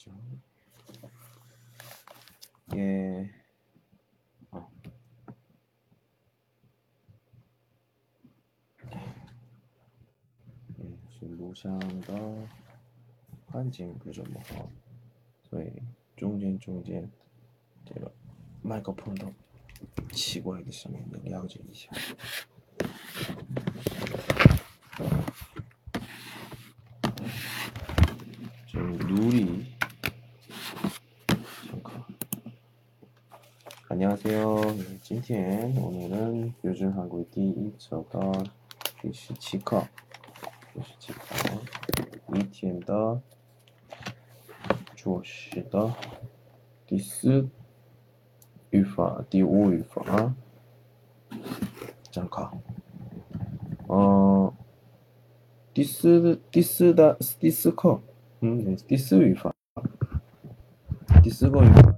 되죠. 예. 어. 예 지금 노샹과 한진 그죠 뭐. 저희 중진 중진 제가 마이크폰도 치고 하기 시작했는데 야구쟁이죠. 안녕하세요. 今天 오늘은 요즘 한국의 第一周的第十七课，第十七课一天的做事的第四语法、第五语法。잠깐 어第四第四的第四课。嗯，对，第四语法，第四个语法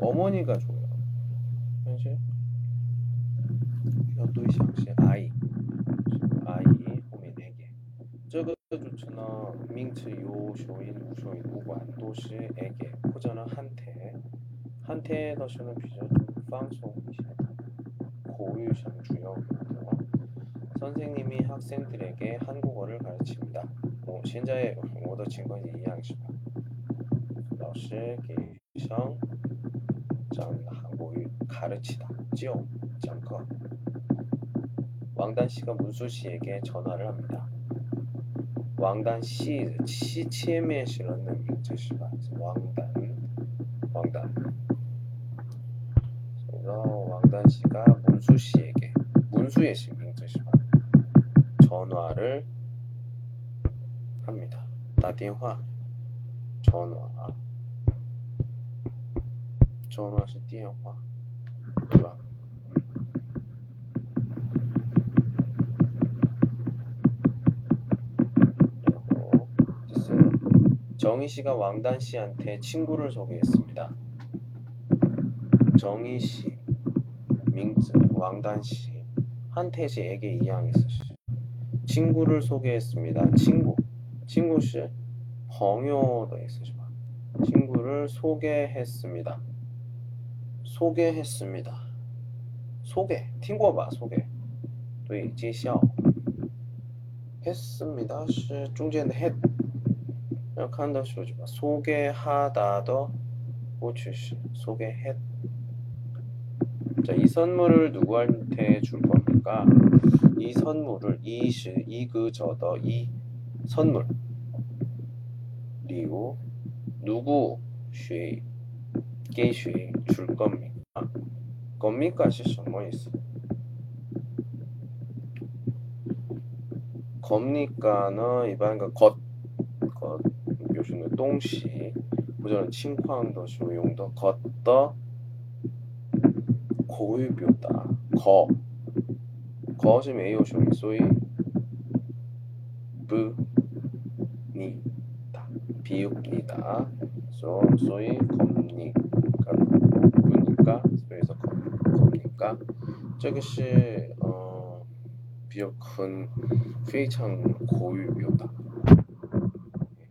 어머니가 줘요. 현실 이것도 시 아이 아이 호민에게 这个主词呢 名词 요쇼인 우쇼인 우관 都是에게 호전은 한테 한테的时候 비교 좀 放松一些 고유상 주역이고요. 선생님이 학생들에게 한국어를 가르칩니다. 뭐, 现在我的情况也一样是吧? 老师给学生 절 한국을 가르치다. 지요 잠깐 왕단 씨가 문수 씨에게 전화를 합니다. 왕단 씨 시치에메 씨라는 문수 씨가 왕단 왕단. 그래서 왕단 씨가 문수 씨에게 문수의 씨 문수 씨가 전화를 합니다. 나电话 전화. Choro ese tío, pa. Viva. 정희 씨가 왕단 씨한테 친구를 소개했습니다. 정희 씨, 민증, 왕단 씨, 한태 씨에게 이양했어 씨. 친구를 소개했습니다. 친구, 친구 씨, 벙요도 있으시고 친구를 소개했습니다. 소개했습니다. 소개, 팅궈봐 소개. 对,介绍. 했습니다. 是中间的 했要看到说什么 소개하다도 过去式 소개했 자, 이 선물을 누구한테 줄 겁니까? 이 선물을 이시 이그저더 이 선물 그리고 누구 쉐 게쉐 줄 겁니까? 겁니까? 시什么 있어? 겁니까는 일반 것, 것 표시는 동시, 부정은 칭황도 수용도 걷더 고유표다. 거. 거시 메요 쇼이 소이 부 니다. 비읍니다. 소 소이 겁니까 부 해서 겁니까? 저것이 어, 비역은 페이창 고유요다.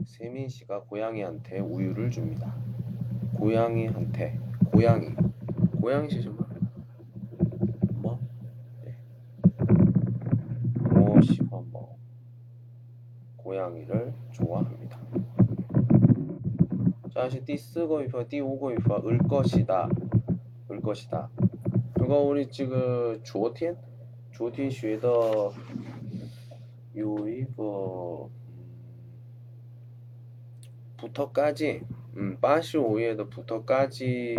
세민 씨가 고양이한테 우유를 줍니다. 고양이한테 고양이 고양이 씨 정말 뭐? 네. 뭐 시화 뭐 고양이를 좋아합니다. 자, 시 띠쓰고 이파 띠오고 이파 을 것이다. 을 것이다. 그거 우리 지금 昨天昨天学的有一个 부터까지 음, 85页的 부터까지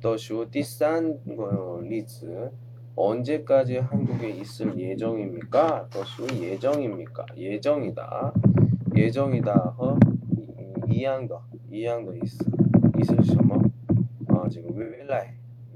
的时候 第三个例子 언제까지 한국에 있을 예정입니까? 的时候 예정입니까? 예정이다. 예정이다. 어? 一样的一样的意思意思是什么啊这个未来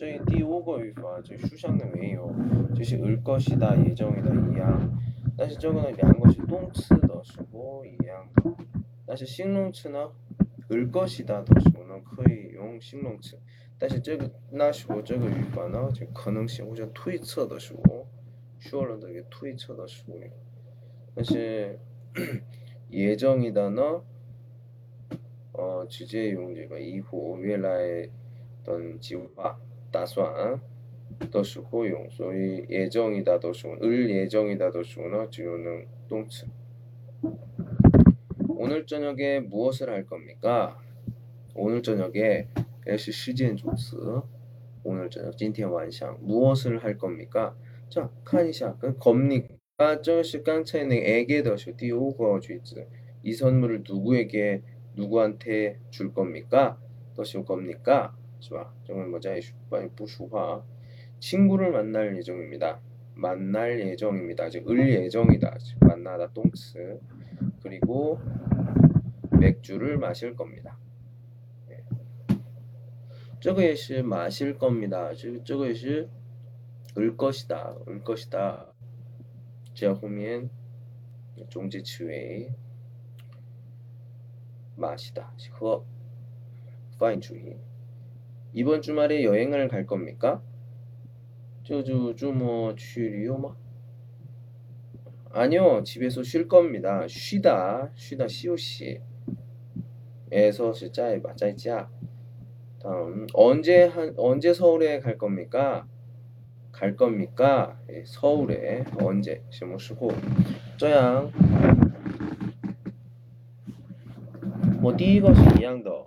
这第五个语法就书上的没有，就是을 것이다 예정이다 一样，但是这个呢两个是动词的时候一样的，但是形容词呢을 것이다的时候呢可以用形容词，但是这个那时候这个语法呢就可能性或者推测的时候，说了这个推测的时候，但是예정이다呢，呃直接用这个以后未来的计划。 打算的时候用，所以예정이다的时候，을 예정이다的时候呢，就用动词。 오늘 저녁에 무엇을 할 겁니까? 오늘 저녁에 是时间主词. 오늘 저녁 今天晚上 무엇을 할 겁니까? 자, 看一下, 그 겁니까? 这是刚才那 에게 的是第五个句子. 이 선물을 누구에게 누구한테 줄 겁니까? 都是 겁니까? 是吧? 정말 뭐자 많이 부수화. 친구를 만날 예정입니다. 만날 예정입니다. 즉, 을 예정이다. 즉, 만나다 똥츠. 그리고 맥주를 마실 겁니다. 네. 这个也是 마실 겁니다. 즉, 这个也是 을 것이다. 을 것이다. 这后面中介词尾 마시다. 喝 파인主义 이번 주말에 여행을 갈 겁니까? 这就周末去旅游吗? 아니요, 집에서 쉴 겁니다. 쉬다, 쉬다, 시오시. 에서 짜이바, 짜이자. 다음, 언제 한, 언제 서울에 갈 겁니까? 갈 겁니까? 예, 서울에 언제? 什么时候? 这样, 뭐, 第一个是一样的。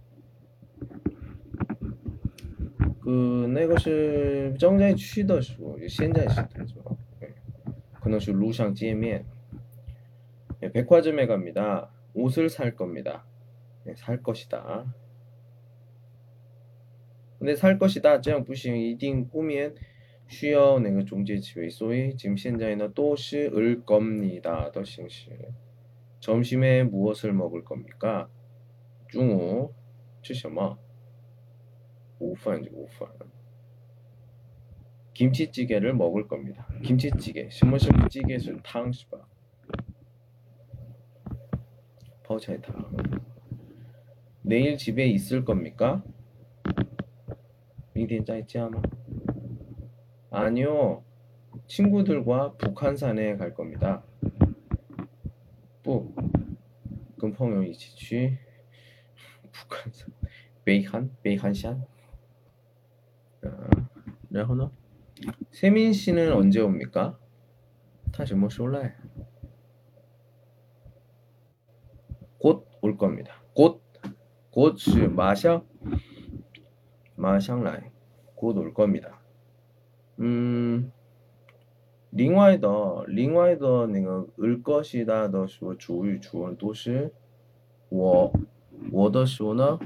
그那个是正在去的时候，现在时态죠. 네. 可能是路上见面. 네, 백화점에 갑니다. 옷을 살 겁니다. 네, 살 것이다. 근데 살 것이다 这样不行一定后面需要那个中介词尾所以 지금 现在呢都是을 겁니다 的形式 점심에 무엇을 먹을 겁니까? 中午吃什么? 5分, 5분. 김치찌개를 먹을 겁니다. 김치찌개, 신문신찌개술 탕, 수바. 버차이 탕. 내일 집에 있을 겁니까? 미디엔 짜있지 아마. 아니요. 친구들과 북한산에 갈 겁니다. 뭐, 뿌. 금펑요 이치취. 북한산. 베이한? 베이한시안? 然后呢 세민 씨는 언제 옵니까? 他什么时候来? 곧 올 겁니다. 곧, 곧, 是马上,马上来, 곧올 겁니다. 음, 另外的另外的那个을 것이다 的说主语主文都是我我的时候呢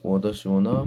我的时候呢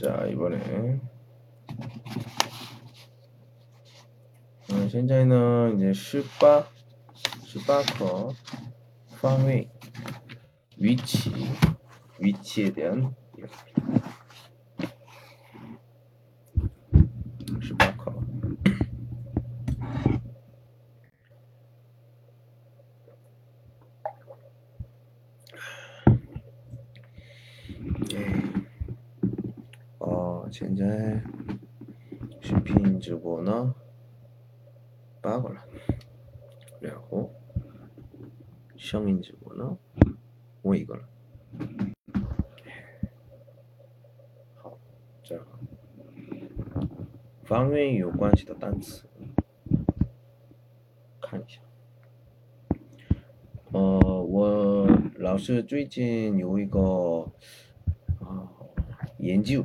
자 이번에. 음, 현재는 이제 18 18课 방위 위치 위치에 대한 이야기 现在视频直播呢？八个了。然后声音直播呢？我一个了。好这样。方面有关系的单词看一下。呃我老师最近有一个啊研究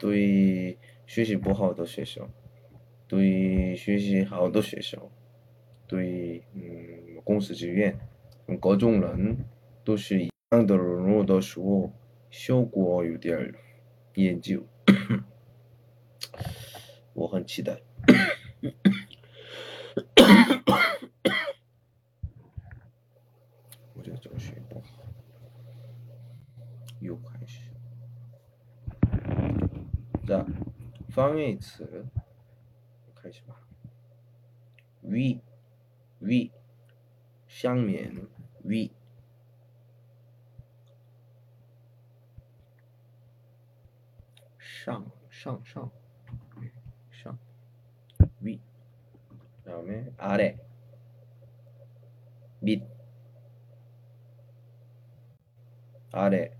对学习不好的学生，对学习好的学生，对嗯公司职员，各种人都是一样的融入的时候，效果有点儿研究，我很期待。 방에 있어요. 가지마. 위, 위, 下面, 위. 상, 상, 상, 상, 위. 그다음에 아래, 밑, 아래.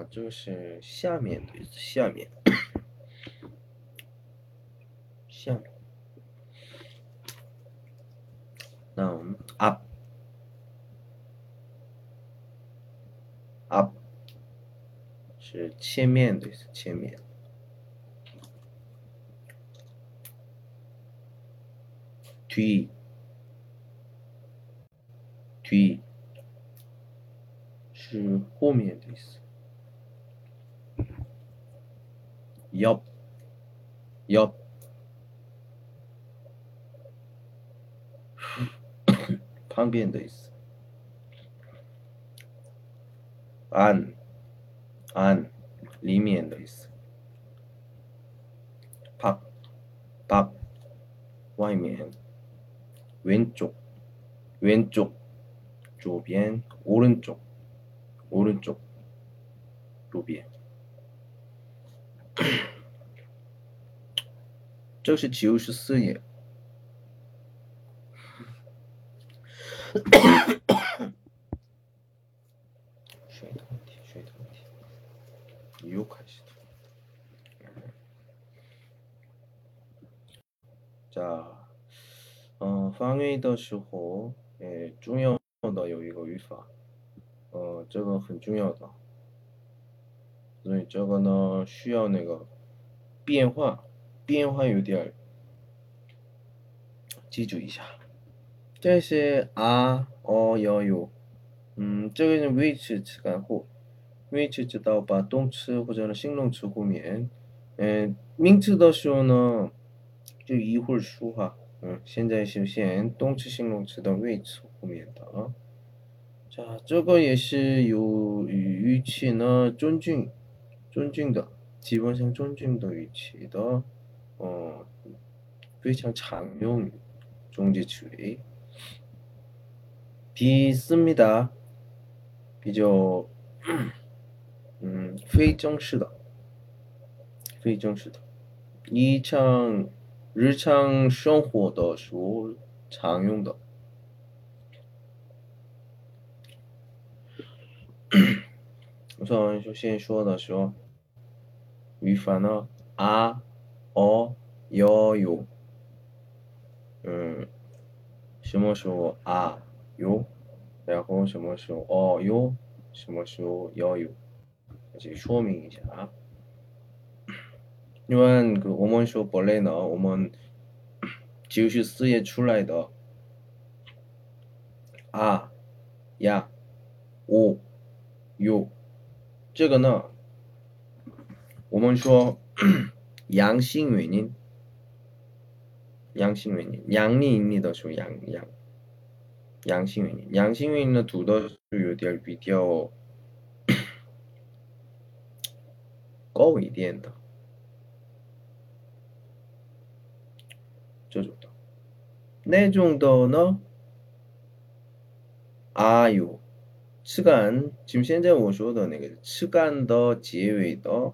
啊，这是下面的意思，下面，下面。那我们 up up 是前面的意思，前面。뒤 뒤是后面的意思。 옆, 옆. 방비엔도 있어. 안, 안, 리미엔도 있어. 박, 박, 와이미엔. 왼쪽, 왼쪽, 조비엔, 오른쪽, 오른쪽, 로비엔. 这是九十四页。水的问题，水的问题，又开始了。 자， 嗯，翻译的时候，诶，重要的有一个语法，呃，这个很重要的，所以这个呢，需要那个变化。变化有点记住一下。这些啊、哦、要有，嗯，这个是位置词干后，位置知道把动词或者是形容词后面，嗯，名词的时候呢，就一会儿说哈，嗯，现在是先动词、形容词的位置后面的。 자, 这个也是有语气呢，尊敬，尊敬的，基本上尊敬的语气的， 어非常常用中介词语. 비습니다. 比较嗯非正式的，非正式的，日常日常生活的时候常用的。 우선 首先说的说语法呢啊、 哦、要、有，嗯，什么时候？啊有，然后什么时候？哦有，什么时候？要有，这说明一下啊。因为我们说本来呢，我们就是四页出来的。啊、呀、哦、有。这个呢，我们说 阳性原因，阳性原因，阳里你的说阳阳，阳性原因，阳性原因呢读的是有点比较高一点的这种的，那种的呢，啊有。 시간 지금 现在我说的那个 시간 的结尾的그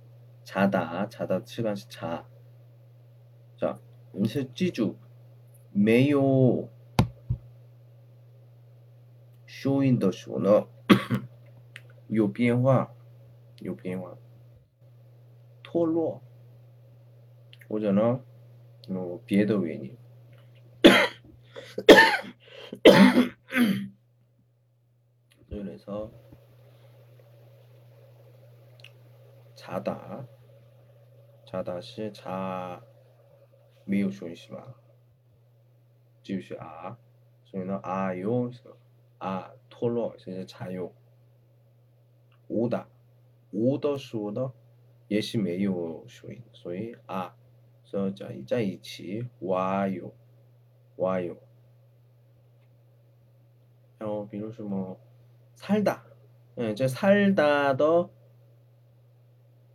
자다 자다 시간씩 자. 자, 음식 찌주. 매요. 쇼인 더 쇼너. 요 변화. 요 변화. 토로. 오잖아 뭐 비에더 왜니. 그래서 자다 자다 시 자, 没有说是吧？就是啊，所以呢啊有啊脱落，现在才有。无的无的时候呢也是没有说音，所以啊，所以在在一起哇有哇有。然后比如什么 살다, 예, 저 살다도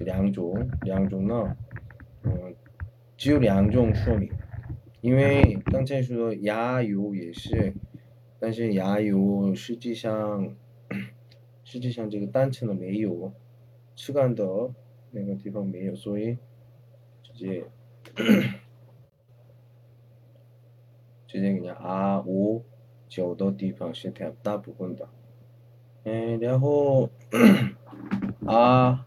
两种两种呢，嗯，只有两种说明，因为刚才说牙油也是，但是牙油实际上实际上这个单词呢没有，吃干的那个地方没有，所以直接直接给啊五九的地方是大部分的，嗯，然后啊。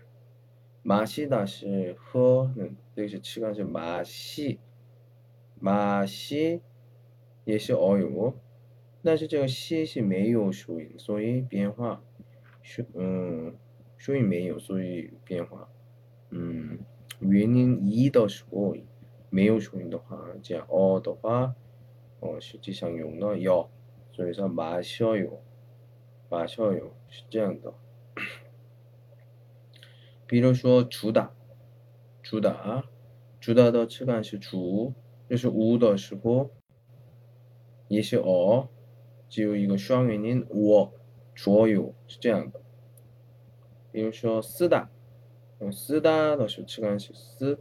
马西达是喝，嗯，这个是吃干是马西，马西也是哦哟，但是这个西是没有收音，所以变化，收嗯收音没有，所以变化，嗯，原因一的时候没有收音的话，这样哦的话，哦实际上用了要，所以说马小有，马小有是这样的。 比如说主打，主打，主打的词干是主，就是无的时候，也是哦，只有一个双元音我左右是这样的。比如说쓰다 쓰다的时候词干是쓰，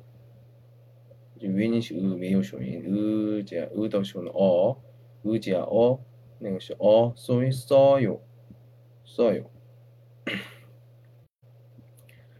原因是으没有双音，으加으的时候呢어 으加어那个是어所以써요써요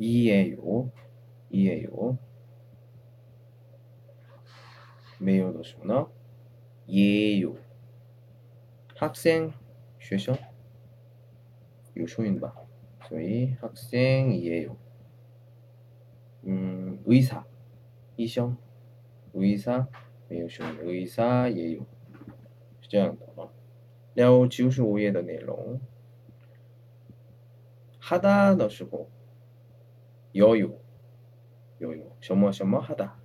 이에요. 이에요. 메요도시구나. 예요. 학생 学生 요쇼인바. 저희 학생이에요. 음, 의사. 이성. 의사. 메요쇼 의사예요. 这样的啊。然后95页的内容 하다的时候 여유, 여유, 셔머셔머하다,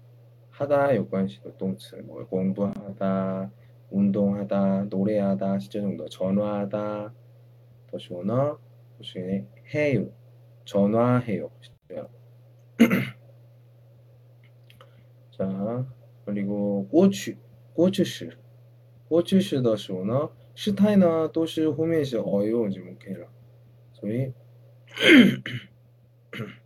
하다 요관시도 동츠, 뭐 공부하다, 운동하다, 노래하다, 진짜 정도 전화하다, 더시오나? 보시네 해요, 전화해요, 자 그리고 꼬치, 꼬치시, 꼬치시 더시오나? 시타이나 또시 후면시 어요 지금 오케이라, 뭐, 소위?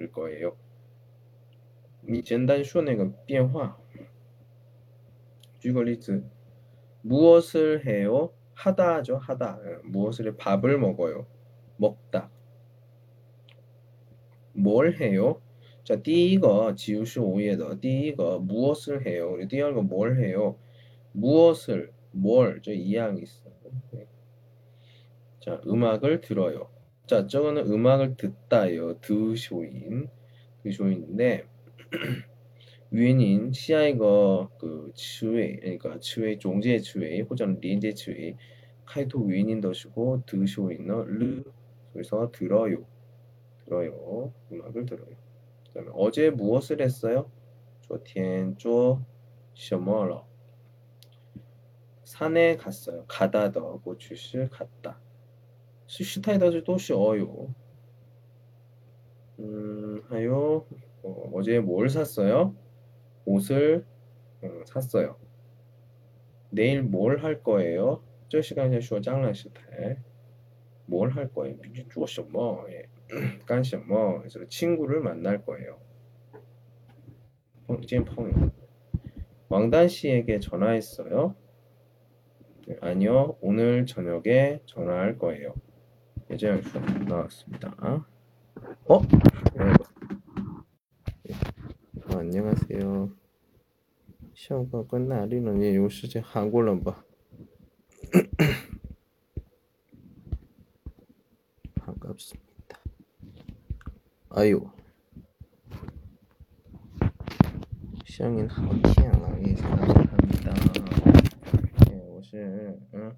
일 거예요. 你简单说那个变化举个例子 무엇을 해요? 하다죠 하다 무엇을 해? 밥을 먹어요 먹다 뭘 해요? 자, 第一个지우시5页的第一个 무엇을 해요? 第二个뭘 해요? 무엇을 뭘 저 이항이 있어. 자, 음악을 들어요. 자, 저거는 음악을 듣다요. 드쇼인. 드쇼인인데 위인 시아이거 그 츠웨이 그러니까 츠웨이 종제 츠웨이 혹은 린제 츠웨이 카이토 위인 더시고 드쇼인너 르 그래서 들어요. 들어요. 음악을 들어요. 그다음에 어제 무엇을 했어요? 昨天做什么了? 산에 갔어요. 가다 더 고추시 갔다. 시시타이다즈 또시 어요. 음, 하요. 어, 제뭘 샀어요? 옷을 음, 샀어요. 내일 뭘 할 거예요? 저 시간에 쇼 장난시대. 뭘할 거예요? 민주 주었어 뭐. 예. 간시 뭐. 그래서 친구를 만날 거예요. 펑진 펑. 왕단 씨에게 전화했어요. 아니요, 오늘 저녁에 전화할 거예요. 예제할 수 나왔습니다. 어? 아, 안녕하세요. 시험과 그 끝나리는 예, 요시제 한국어는 봐. 반갑습니다. 아유. 시험인 하키양 예, 반갑습니다. 예, 我是 응?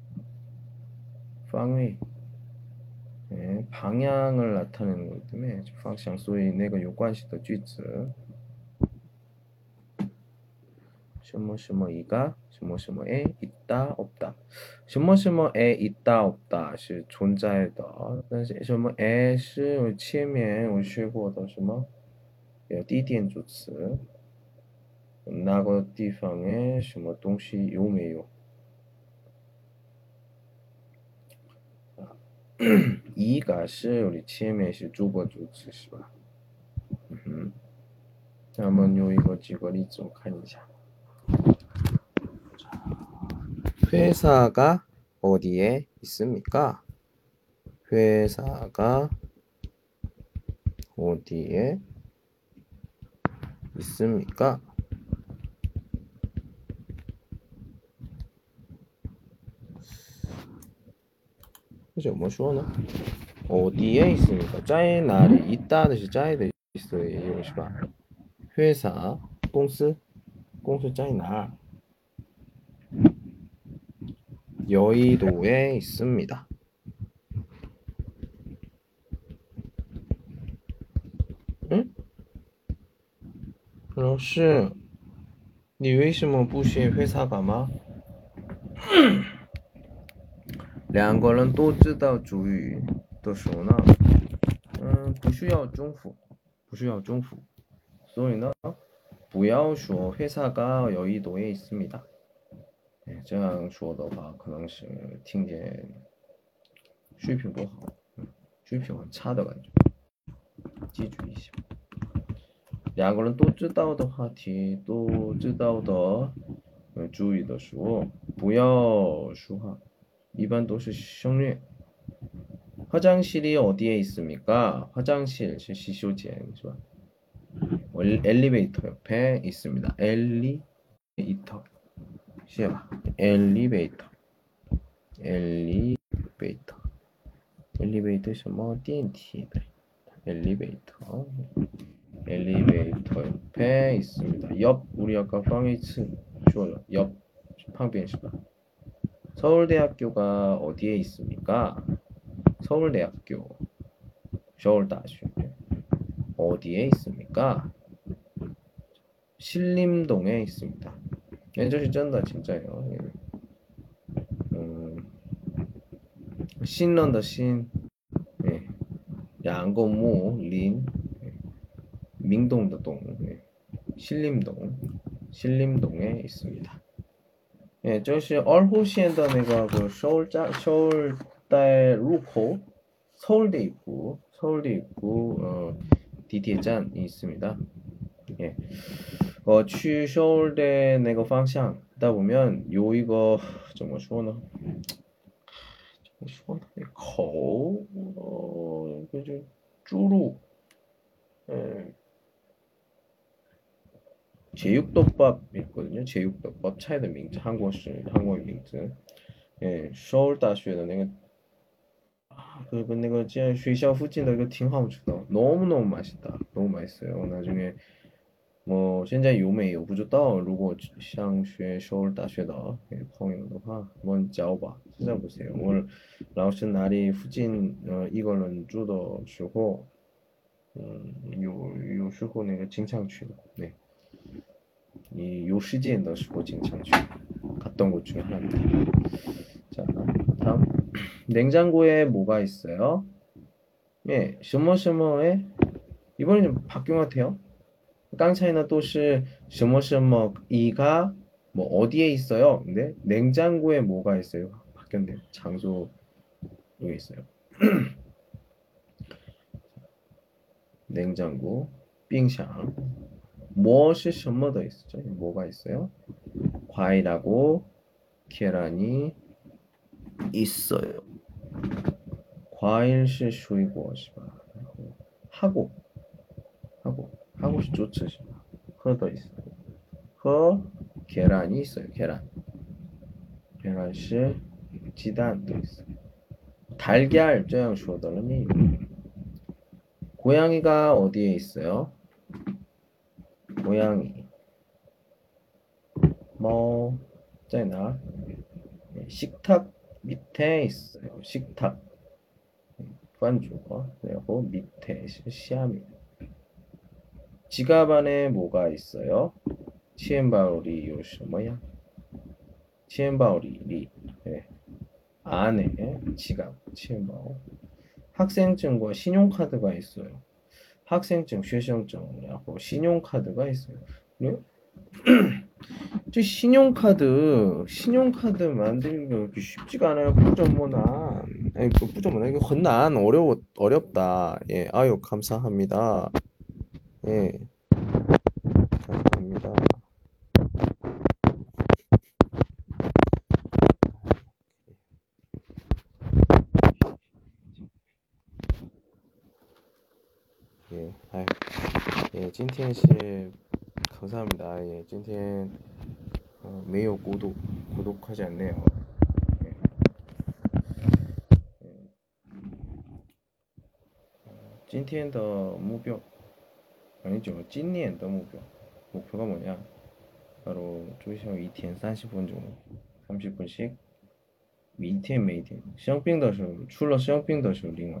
方位， 예, 방향을 나타내는 거기 때문에 方向, 所以那个有关系的句子什么什么이가什么什么에 있다 없다 什么什么에 있다 없다是存在的但是什么에是前面我学过的什么有地点主词那个地方诶，什么东西有没有？ 一个是우리前面是主播主词是吧？嗯哼，那么有一个举个例子我看一下。회사가어디에있습니까회사가어디에있습니까 怎么说呢？ 어디에 있습니까? 在哪里 있다 뜻이 在的 있어요, 是吧? 회사, 公司,公司在哪? 여의도에 있습니다. 응? 老师,你为什么不学 회사 가마? 两个人都知道主语的时候呢，嗯，不需要重复，不需要重复，所以呢，不要说회사가여의도에있습니다哎，这样说的话，可能是听见水平不好，嗯，水平很差的感觉，记住一下。两个人都知道的话题，都知道的，呃，注意的时候，不要说话。 미반도시 시정리 화장실이 어디에 있습니까? 화장실 시시오지엔 어, 엘리베이터 옆에 있습니다. 엘리베이터 시에바 엘리베이터 엘리베이터 엘리베이터 뭐 D&T 엘리베이터 엘리베이터 옆에 있습니다. 옆 우리 아까 팡이츠 주어요. 옆 팡비엔시바 서울대학교가 어디에 있습니까? 서울대학교 서울다시 어디에 있습니까? 신림동에 있습니다. 예전시 쩐다 진짜예요. 예. 음, 신런더 신, 예. 양고무 린, 예. 민동더 동, 예. 신림동, 신림동에 있습니다. 예, 就是 얼호시엔더 내가고 서울 짜 서울 달 루코 서울대 입구 서울대 입구 어, 디디에잔이 있습니다. 예, 어, 추 서울대 내가 방향 다 보면 요 이거 정말 쉬워나 정말 쉬워나 거어 그죠 쭈루 예. 제육덮밥 있거든요. 제육덮밥 차이의 밍즈 한국식 한국의 밍즈. 예, 서울大学的那个啊 그, 그, 那个学校附近的一个挺好吃的 너무너무 맛있다. 너무 맛있어요. 나중에 뭐, 现在有没有不知道如果想学首尔大学的朋友的话한번 找吧 찾아보세요. 我老师那里附近呃一个人住的时候 음, 有有时候那个经常去的. 네. 이 요 시즌에 넣으시고 지금 장주 갔던 곳 중에 하나입니다. 자, 다음 냉장고에 뭐가 있어요? 예, 셔머셔머에 이번에 좀 바뀐 것 같아요. 깡차이나 또시 셔머셔머 이가 뭐 어디에 있어요? 근데 냉장고에 뭐가 있어요? 바뀌었네요. 장소 여기 있어요. 냉장고 빙샹 무엇이 셔머더 있었죠? 뭐가 있어요? 과일하고 계란이 있어요. 과일시 쇼이고시마 하고 하고 하고시 쫓으시마 허더 있어요. 그 계란이 있어요. 계란 계란시 지단도 있어. 달걀 쩌양 쇼더는 고양이가 어디에 있어요? 모양이 뭐자나 네, 식탁 밑에 있어요. 식탁 네, 반주어 그리고 밑에 下面 지갑 안에 뭐가 있어요? 钱包里 有什么呀? 钱包里 里 네. 안에 지갑 钱包 학생증과 신용카드가 있어요. 학생증, 学生证이라고 신용카드가 있어요. 네? 저 신용카드, 신용카드 만드는 게 그렇게 쉽지가 않아요. 不怎么나, 아니 그 뿌점모나 이거 건난 어려워 어렵다. 예, 아유 감사합니다. 예, 감사합니다. 예, 찐티엔씨 감사합니다. 예, 찐티엔 어, 매우 고독 고독하지 않네요. 예. 예. 어, 찐티엔의 목표 아니죠. 찐니엔의 목표 목표가 뭐냐? 바로 조시형 2天 30분 정도 30분씩 每天每天生病的时候除了生病的时候另外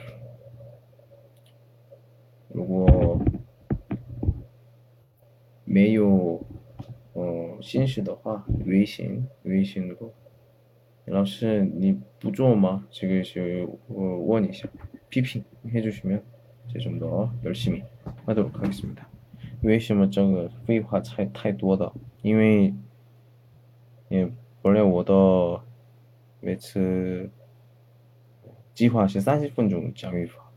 로고, 没有新式的话微信微信的老师你不做吗这个是我问一下批评해주시면这种더 열심히 하겠습니다 为什么这个废话太太多的因为本来我的每次计划是 30분 정도讲语法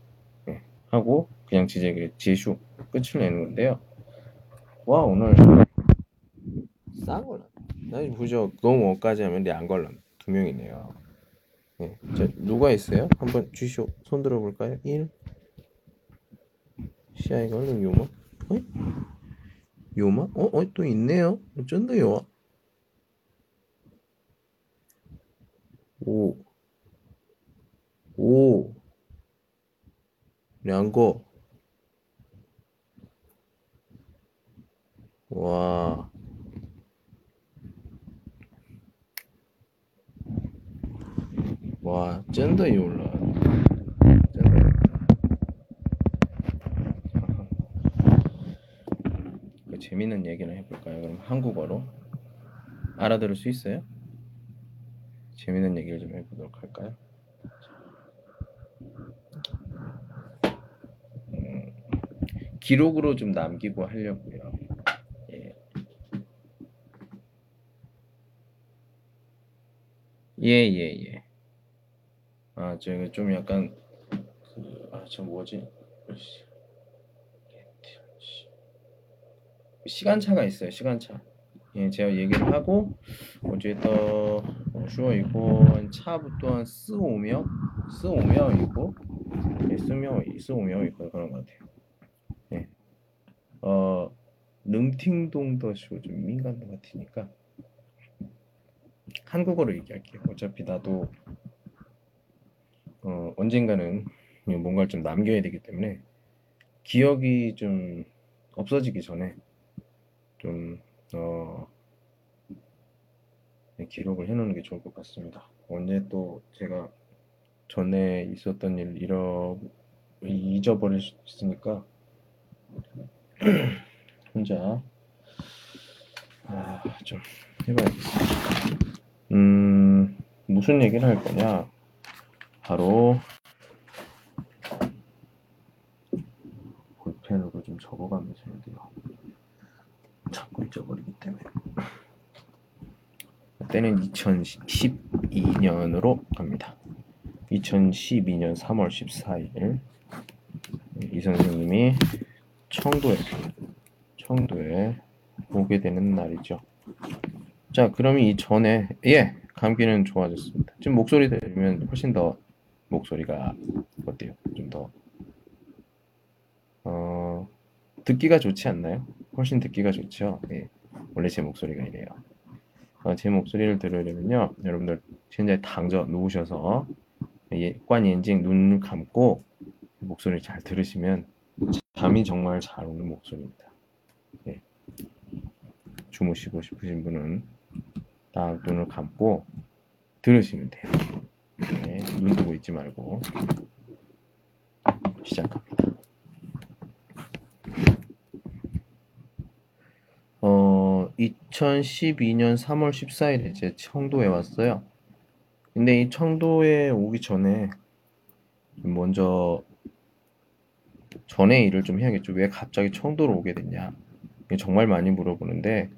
네, 하고 그냥 지제, 지쇼 끝을 내는 건데요. 와 오늘 싸걸나 나이 보죠. 너무 원까지 하면 내안 걸로. 두 명이네요. 예, 자, 누가 있어요? 한번 주시오. 손 들어볼까요? 1. 시아이가 얼른 요마? 어? 요마? 어? 어? 또 있네요? 어쩐다 요마? 5. 5. 两个。 와. 와, 쩐더 올라. 쩐더. 그 재밌는 얘기를 해볼까요? 그럼 한국어로 알아들을 수 있어요? 재밌는 얘기를 좀 해보도록 할까요? 음, 기록으로 좀 남기고 하려고요. 예, 예, 예. 아 제가 좀 약간 그 아 저 뭐지? 시간차가 있어요 시간차. 예 제가 얘기를 하고 어제 또 쉬워 있고 차부터 한 쓰오며 쓰오며 있고 예, 쓰며 쓰오며 있고 그런 것 같아요. 예 어 능팅동더 쇼좀 민간 것 같으니까 한국어로 얘기할게요 어차피 나도 어 언젠가는 뭔가를 좀 남겨야 되기 때문에 기억이 좀 없어지기 전에 좀 어, 네, 기록을 해놓는 게 좋을 것 같습니다. 언제 또 제가 전에 있었던 일 잃어 잊어버릴 수 있으니까 혼자 아, 좀 해봐야겠어. 음 무슨 얘기를 할 거냐? 바로 볼펜으로 좀 적어가면서 해야 돼요. 자꾸 잊어버리기 때문에. 때는 2012년으로 갑니다. 2012년 3월 14일 이 선생님이 청도에 청도에 오게 되는 날이죠. 자, 그러면 이 전에 예 감기는 좋아졌습니다. 지금 목소리 들으면 훨씬 더 목소리가 어때요? 좀 더 어, 듣기가 좋지 않나요? 훨씬 듣기가 좋죠. 예. 원래 제 목소리가 이래요. 어, 제 목소리를 들으려면요, 여러분들 현재 당저 누우셔서 예, 관 엔징 눈을 감고 목소리를 잘 들으시면 잠이 정말 잘 오는 목소리입니다. 예. 주무시고 싶으신 분은 딱 눈을 감고 들으시면 돼요. 네, 눈 뜨고 있지 말고 시작합니다. 어, 2012년 3월 14일에 제 청도에 왔어요. 근데 이 청도에 오기 전에 먼저 전에 일을 좀 해야겠죠. 왜 갑자기 청도로 오게 됐냐? 정말 많이 물어보는데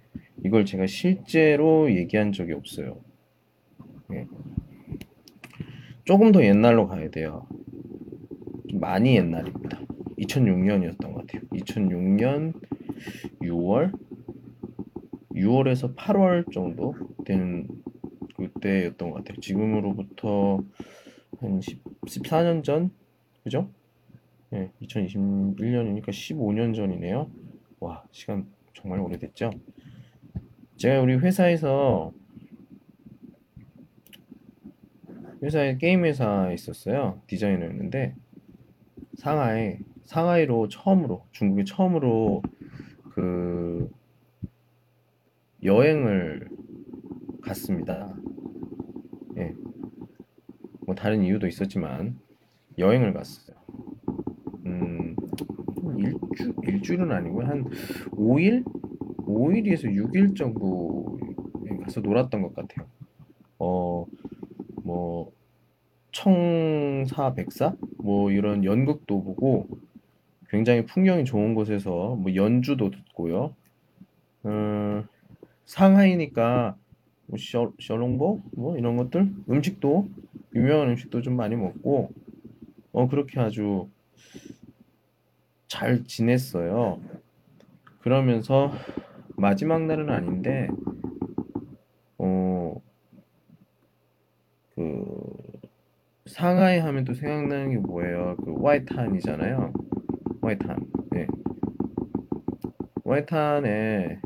이걸 제가 실제로 얘기한 적이 없어요. 예. 조금 더 옛날로 가야 돼요. 많이 옛날입니다. 2006년이었던 것 같아요. 2006년 6월 6월에서 8월 정도 되는 그때였던 것 같아요. 지금으로부터 한 10, 14년 전, 그죠? 네, 2021년이니까 15년 전이네요. 와, 시간 정말 오래됐죠? 제가 우리 회사에서 회사에 게임 회사에 있었어요. 디자이너였는데 상하이 상하이로 처음으로 중국에 처음으로 그 여행을 갔습니다. 예. 뭐 다른 이유도 있었지만 여행을 갔어요. 음, 일주 일주일은 아니고 한 5일? 5일에서 6일 정도 가서 놀았던 것 같아요. 어, 뭐 청사 백사 뭐 이런 연극도 보고 굉장히 풍경이 좋은 곳에서 뭐 연주도 듣고요. 음, 상하이니까 뭐 셔, 셔롱보 뭐 이런 것들 음식도 유명한 음식도 좀 많이 먹고 어 그렇게 아주 잘 지냈어요. 그러면서 마지막 날은 아닌데 어그 상하이 하면 또 생각나는 게 뭐예요? 그 와이탄이잖아요. 와이탄. 네. 와이탄에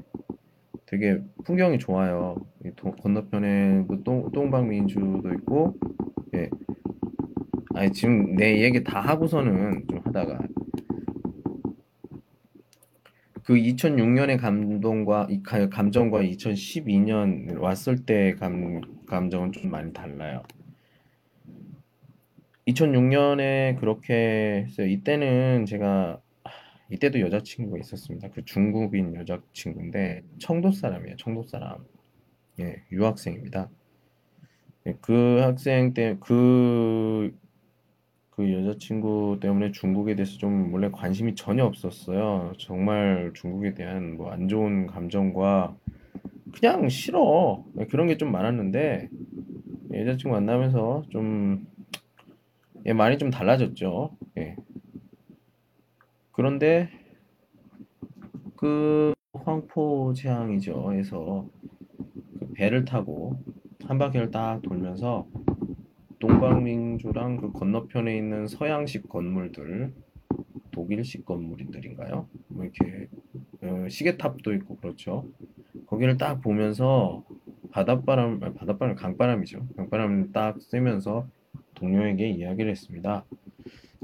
되게 풍경이 좋아요. 도, 건너편에 뭐 동, 동방민주도 있고, 예. 아니, 지금 내 얘기 다 하고서는 좀 하다가. 그 2006년의 감동과, 이 감정과 2012년 왔을 때 감, 감정은 좀 많이 달라요. 2006년에 그렇게 했어요. 이때는 제가 이때도 여자친구가 있었습니다. 그 중국인 여자친구인데 청도 사람이에요. 청도 사람. 예, 유학생입니다. 예, 그 학생 때 그 그그 여자친구 때문에 중국에 대해서 좀 원래 관심이 전혀 없었어요. 정말 중국에 대한 뭐 안 좋은 감정과 그냥 싫어. 예, 그런 게 좀 많았는데 여자친구 만나면서 좀 예, 많이 좀 달라졌죠. 예. 그런데 그 황포지항이죠. 에서 그 배를 타고 한 바퀴를 딱 돌면서 동방민주랑 그 건너편에 있는 서양식 건물들, 독일식 건물들인가요? 뭐 이렇게 어, 시계탑도 있고 그렇죠. 거기를 딱 보면서 바닷바람, 아니, 바닷바람, 강바람이죠. 강바람을 딱 쐬면서 동료에게 이야기를 했습니다.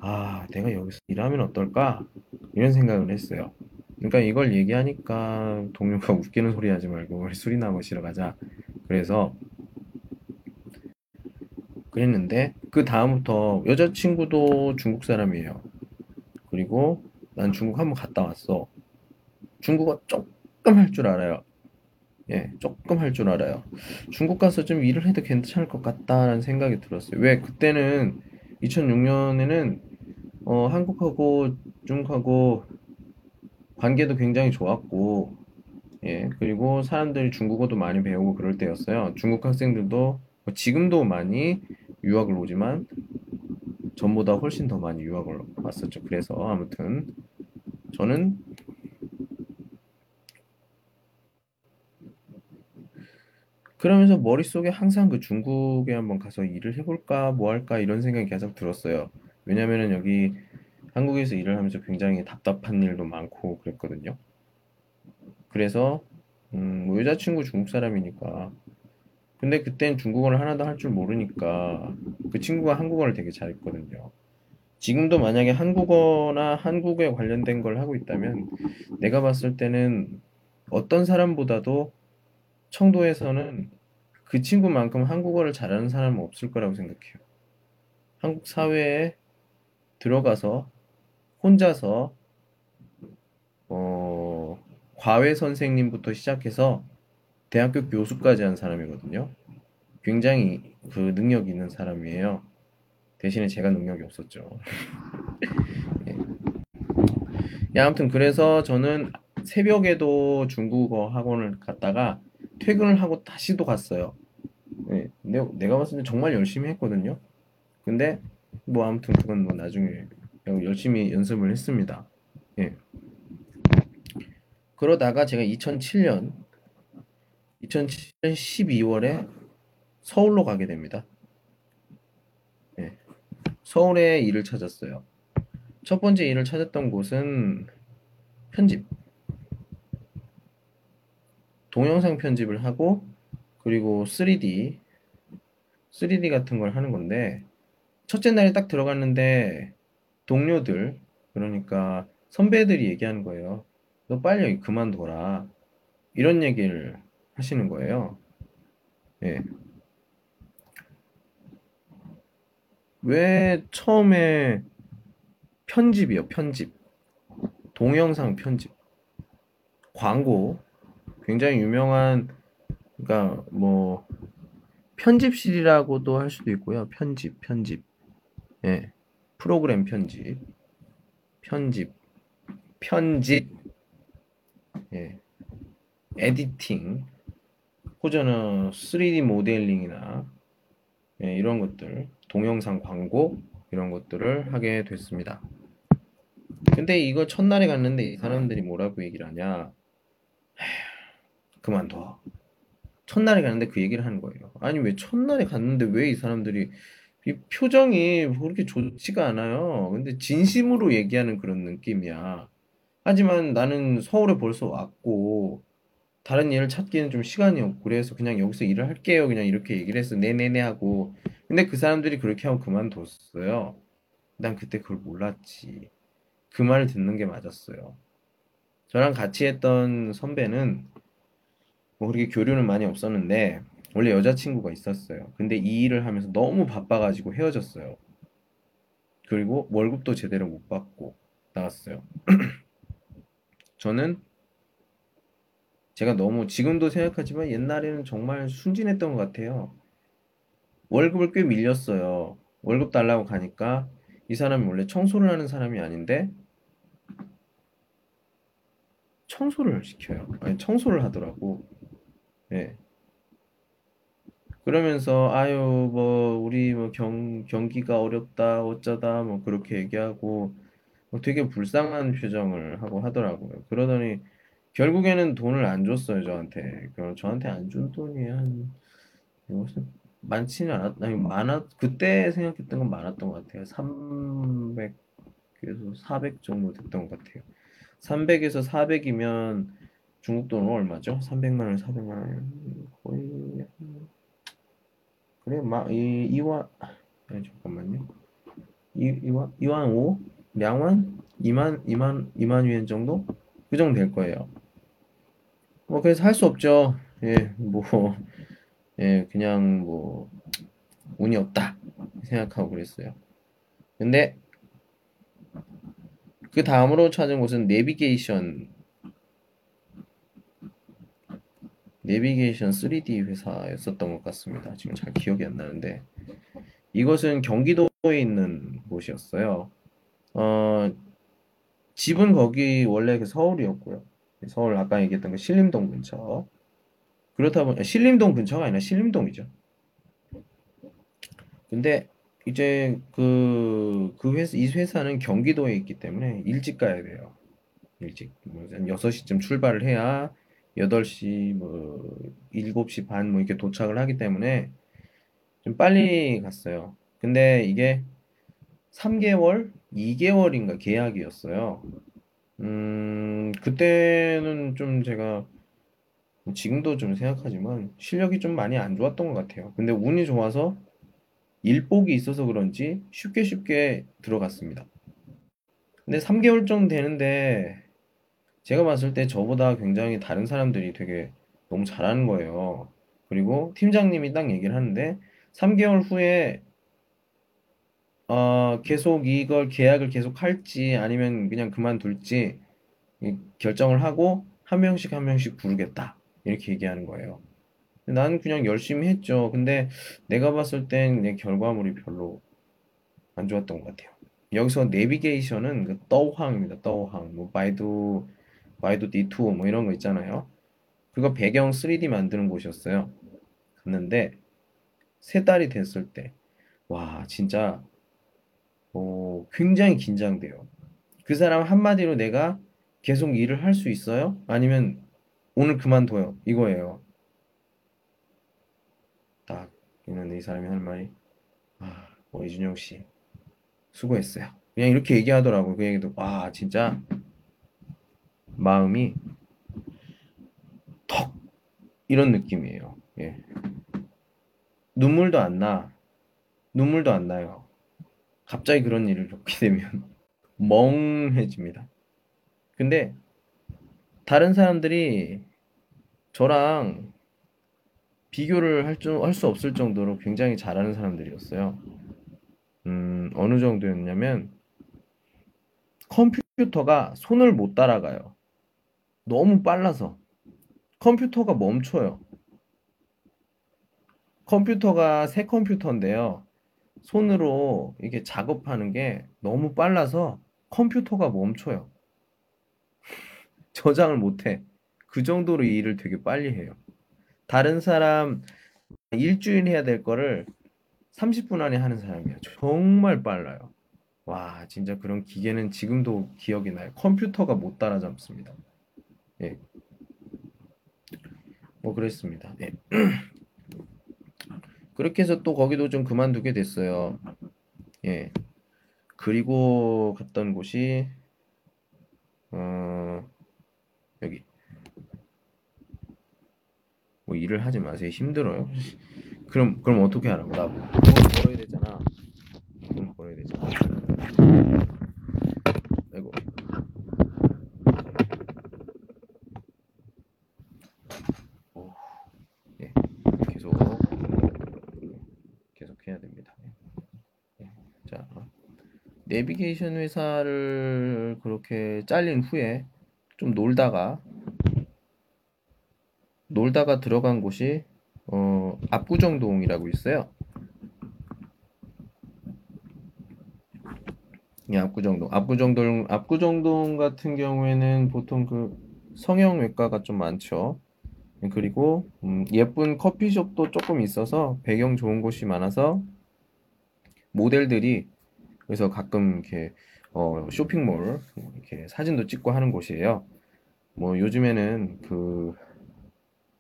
아, 내가 여기서 일하면 어떨까? 이런 생각을 했어요. 그러니까 이걸 얘기하니까 동료가 웃기는 소리 하지 말고 우리 술이나 마시러 가자. 그래서 그랬는데 그 다음부터 여자친구도 중국 사람이에요. 그리고 난 중국 한번 갔다 왔어. 중국어 조금 할 줄 알아요. 예, 조금 할 줄 알아요. 중국 가서 좀 일을 해도 괜찮을 것 같다라는 생각이 들었어요. 왜 그때는 2006년에는 어, 한국하고 중국하고 관계도 굉장히 좋았고 예, 그리고 사람들이 중국어도 많이 배우고 그럴 때였어요. 중국 학생들도 뭐 지금도 많이 유학을 오지만 전보다 훨씬 더 많이 유학을 왔었죠. 그래서 아무튼 저는 그러면서 머릿속에 항상 그 중국에 한번 가서 일을 해볼까 뭐 할까 이런 생각이 계속 들었어요. 왜냐면은 여기 한국에서 일을 하면서 굉장히 답답한 일도 많고 그랬거든요. 그래서 음, 뭐 여자친구 중국 사람이니까 근데 그땐 중국어를 하나도 할 줄 모르니까 그 친구가 한국어를 되게 잘했거든요. 지금도 만약에 한국어나 한국에 관련된 걸 하고 있다면 내가 봤을 때는 어떤 사람보다도 청도에서는 그 친구만큼 한국어를 잘하는 사람은 없을 거라고 생각해요. 한국 사회에 들어가서 혼자서 어, 과외 선생님부터 시작해서 대학교 교수까지 한 사람이거든요. 굉장히 그 능력이 있는 사람이에요. 대신에 제가 능력이 없었죠. 예. 야, 아무튼 그래서 저는 새벽에도 중국어 학원을 갔다가 퇴근을 하고 다시 또 갔어요. 예. 내가, 내가 봤을 때 정말 열심히 했거든요. 근데 뭐 아무튼 그건 뭐 나중에 열심히 연습을 했습니다. 예. 그러다가 제가 2007년 2007년 12월에 서울로 가게 됩니다. 예. 서울에 일을 찾았어요. 첫 번째 일을 찾았던 곳은 편집. 동영상 편집을 하고 그리고 3D 3D 같은 걸 하는 건데 첫째 날에 딱 들어갔는데 동료들 그러니까 선배들이 얘기하는 거예요. 너 빨리 여기 그만둬라. 이런 얘기를 하시는 거예요. 예. 왜 처음에 편집이요, 편집. 동영상 편집. 광고. 굉장히 유명한, 그러니까 뭐, 편집실이라고도 할 수도 있고요. 편집, 편집. 예. 프로그램 편집. 편집. 편집. 예. 에디팅. 혹은 3D 모델링이나 예, 이런 것들, 동영상 광고 이런 것들을 하게 됐습니다. 근데 이거 첫날에 갔는데 이 사람들이 뭐라고 얘기를 하냐? 그만둬. 첫날에 갔는데 그 얘기를 하는 거예요. 아니 왜 첫날에 갔는데 왜 이 사람들이 이 표정이 그렇게 좋지가 않아요. 근데 진심으로 얘기하는 그런 느낌이야. 하지만 나는 서울에 벌써 왔고 다른 일을 찾기는 좀 시간이 없고 그래서 그냥 여기서 일을 할게요. 그냥 이렇게 얘기를 해서 네네네 하고 근데 그 사람들이 그렇게 하고 그만뒀어요. 난 그때 그걸 몰랐지. 그 말을 듣는 게 맞았어요. 저랑 같이 했던 선배는 뭐 그렇게 교류는 많이 없었는데 원래 여자친구가 있었어요. 근데 이 일을 하면서 너무 바빠가지고 헤어졌어요. 그리고 월급도 제대로 못 받고 나갔어요. 저는 제가 너무 지금도 생각하지만 옛날에는 정말 순진했던 것 같아요. 월급을 꽤 밀렸어요. 월급 달라고 가니까 이 사람이 원래 청소를 하는 사람이 아닌데 청소를 시켜요. 아니 청소를 하더라고. 예. 그러면서 아유 뭐 우리 뭐 경, 경기가 어렵다 어쩌다 뭐 그렇게 얘기하고 뭐 되게 불쌍한 표정을 하고 하더라고요. 그러더니 결국에는 돈을 안 줬어요 저한테. 그 저한테 안 준 돈이 한 많지는 않았 아니 많았 그때 생각했던 건 많았던 것 같아요. 300에서 400 정도 됐던 것 같아요. 300에서 400이면 중국 돈은 얼마죠? 300만 원, 400만 원 거의 그래 막이 이완 아니 잠깐만요. 이 이완 이완 5 2만 2만 2만 2만 위엔 정도 그 정도 될 거예요. 뭐 그래서 할 수 없죠. 예, 뭐 예, 그냥 뭐 운이 없다 생각하고 그랬어요. 근데 그 다음으로 찾은 곳은 내비게이션 내비게이션 3D 회사였었던 것 같습니다. 지금 잘 기억이 안 나는데 이것은 경기도에 있는 곳이었어요. 어, 집은 거기 원래 그 서울이었고요. 서울 아까 얘기했던 그 신림동 근처. 그렇다 보니 신림동 근처가 아니라 신림동이죠. 근데 이제 그, 그 회사, 이 회사는 경기도에 있기 때문에 일찍 가야 돼요. 일찍. 뭐한 6시쯤 출발을 해야 8시, 뭐, 7시 반, 뭐, 이렇게 도착을 하기 때문에 좀 빨리 갔어요. 근데 이게 3개월, 2개월인가 계약이었어요. 음, 그때는 좀 제가 지금도 좀 생각하지만 실력이 좀 많이 안 좋았던 것 같아요. 근데 운이 좋아서 일복이 있어서 그런지 쉽게 쉽게 들어갔습니다. 근데 3개월 정도 되는데 제가 봤을 때 저보다 굉장히 다른 사람들이 되게 너무 잘하는 거예요. 그리고 팀장님이 딱 얘기를 하는데 3개월 후에 어, 계속 이걸 계약을 계속 할지 아니면 그냥 그만둘지 결정을 하고 한 명씩 한 명씩 부르겠다. 이렇게 얘기하는 거예요. 나는 그냥 열심히 했죠. 근데 내가 봤을 땐 내 결과물이 별로 안 좋았던 것 같아요. 여기서 내비게이션은 그 떠황입니다. 떠황. 뭐 바이두 바이두 디투어 뭐 이런 거 있잖아요. 그거 배경 3D 만드는 곳이었어요. 갔는데 세 달이 됐을 때 와, 진짜 어, 굉장히 긴장돼요. 그 사람 한마디로 내가 계속 일을 할 수 있어요? 아니면 오늘 그만둬요. 이거예요. 딱 있는데 이 사람이 하는 말이 아, 뭐 이준영 씨 수고했어요. 그냥 이렇게 얘기하더라고. 그 얘기도 와 진짜 마음이 턱 이런 느낌이에요. 예. 눈물도 안 나. 눈물도 안 나요. 갑자기 그런 일을 겪게 되면 멍해집니다. 근데 다른 사람들이 저랑 비교를 할수 없을 정도로 굉장히 잘하는 사람들이었어요. 음, 어느 정도였냐면 컴퓨터가 손을 못 따라가요. 너무 빨라서 컴퓨터가 멈춰요. 컴퓨터가 새 컴퓨터인데요. 손으로 이게 작업하는 게 너무 빨라서 컴퓨터가 멈춰요. 저장을 못해. 그 정도로 일을 되게 빨리 해요. 다른 사람 일주일 해야 될 거를 30분 안에 하는 사람이야. 정말 빨라요. 와, 진짜 그런 기계는 지금도 기억이 나요. 컴퓨터가 못 따라잡습니다. 예. 뭐 그랬습니다. 예. 그렇게 해서 또 거기도 좀 그만두게 됐어요. 예. 그리고 갔던 곳이 어 여기 뭐 일을 하지 마세요. 힘들어요. 그럼 그럼 어떻게 하라고? 나 돈 벌어야 되잖아. 돈 벌어야 되잖아. 아이고. 오, 예, 계속 계속 해야 됩니다. 예. 자, 내비게이션 회사를 그렇게 잘린 후에 좀 놀다가 놀다가 들어간 곳이 어, 압구정동이라고 있어요. 예, 압구정동. 압구정동, 압구정동 같은 경우에는 보통 그 성형외과가 좀 많죠. 그리고 음, 예쁜 커피숍도 조금 있어서 배경 좋은 곳이 많아서 모델들이 그래서 가끔 이렇게 어, 쇼핑몰 이렇게 사진도 찍고 하는 곳이에요. 뭐 요즘에는 그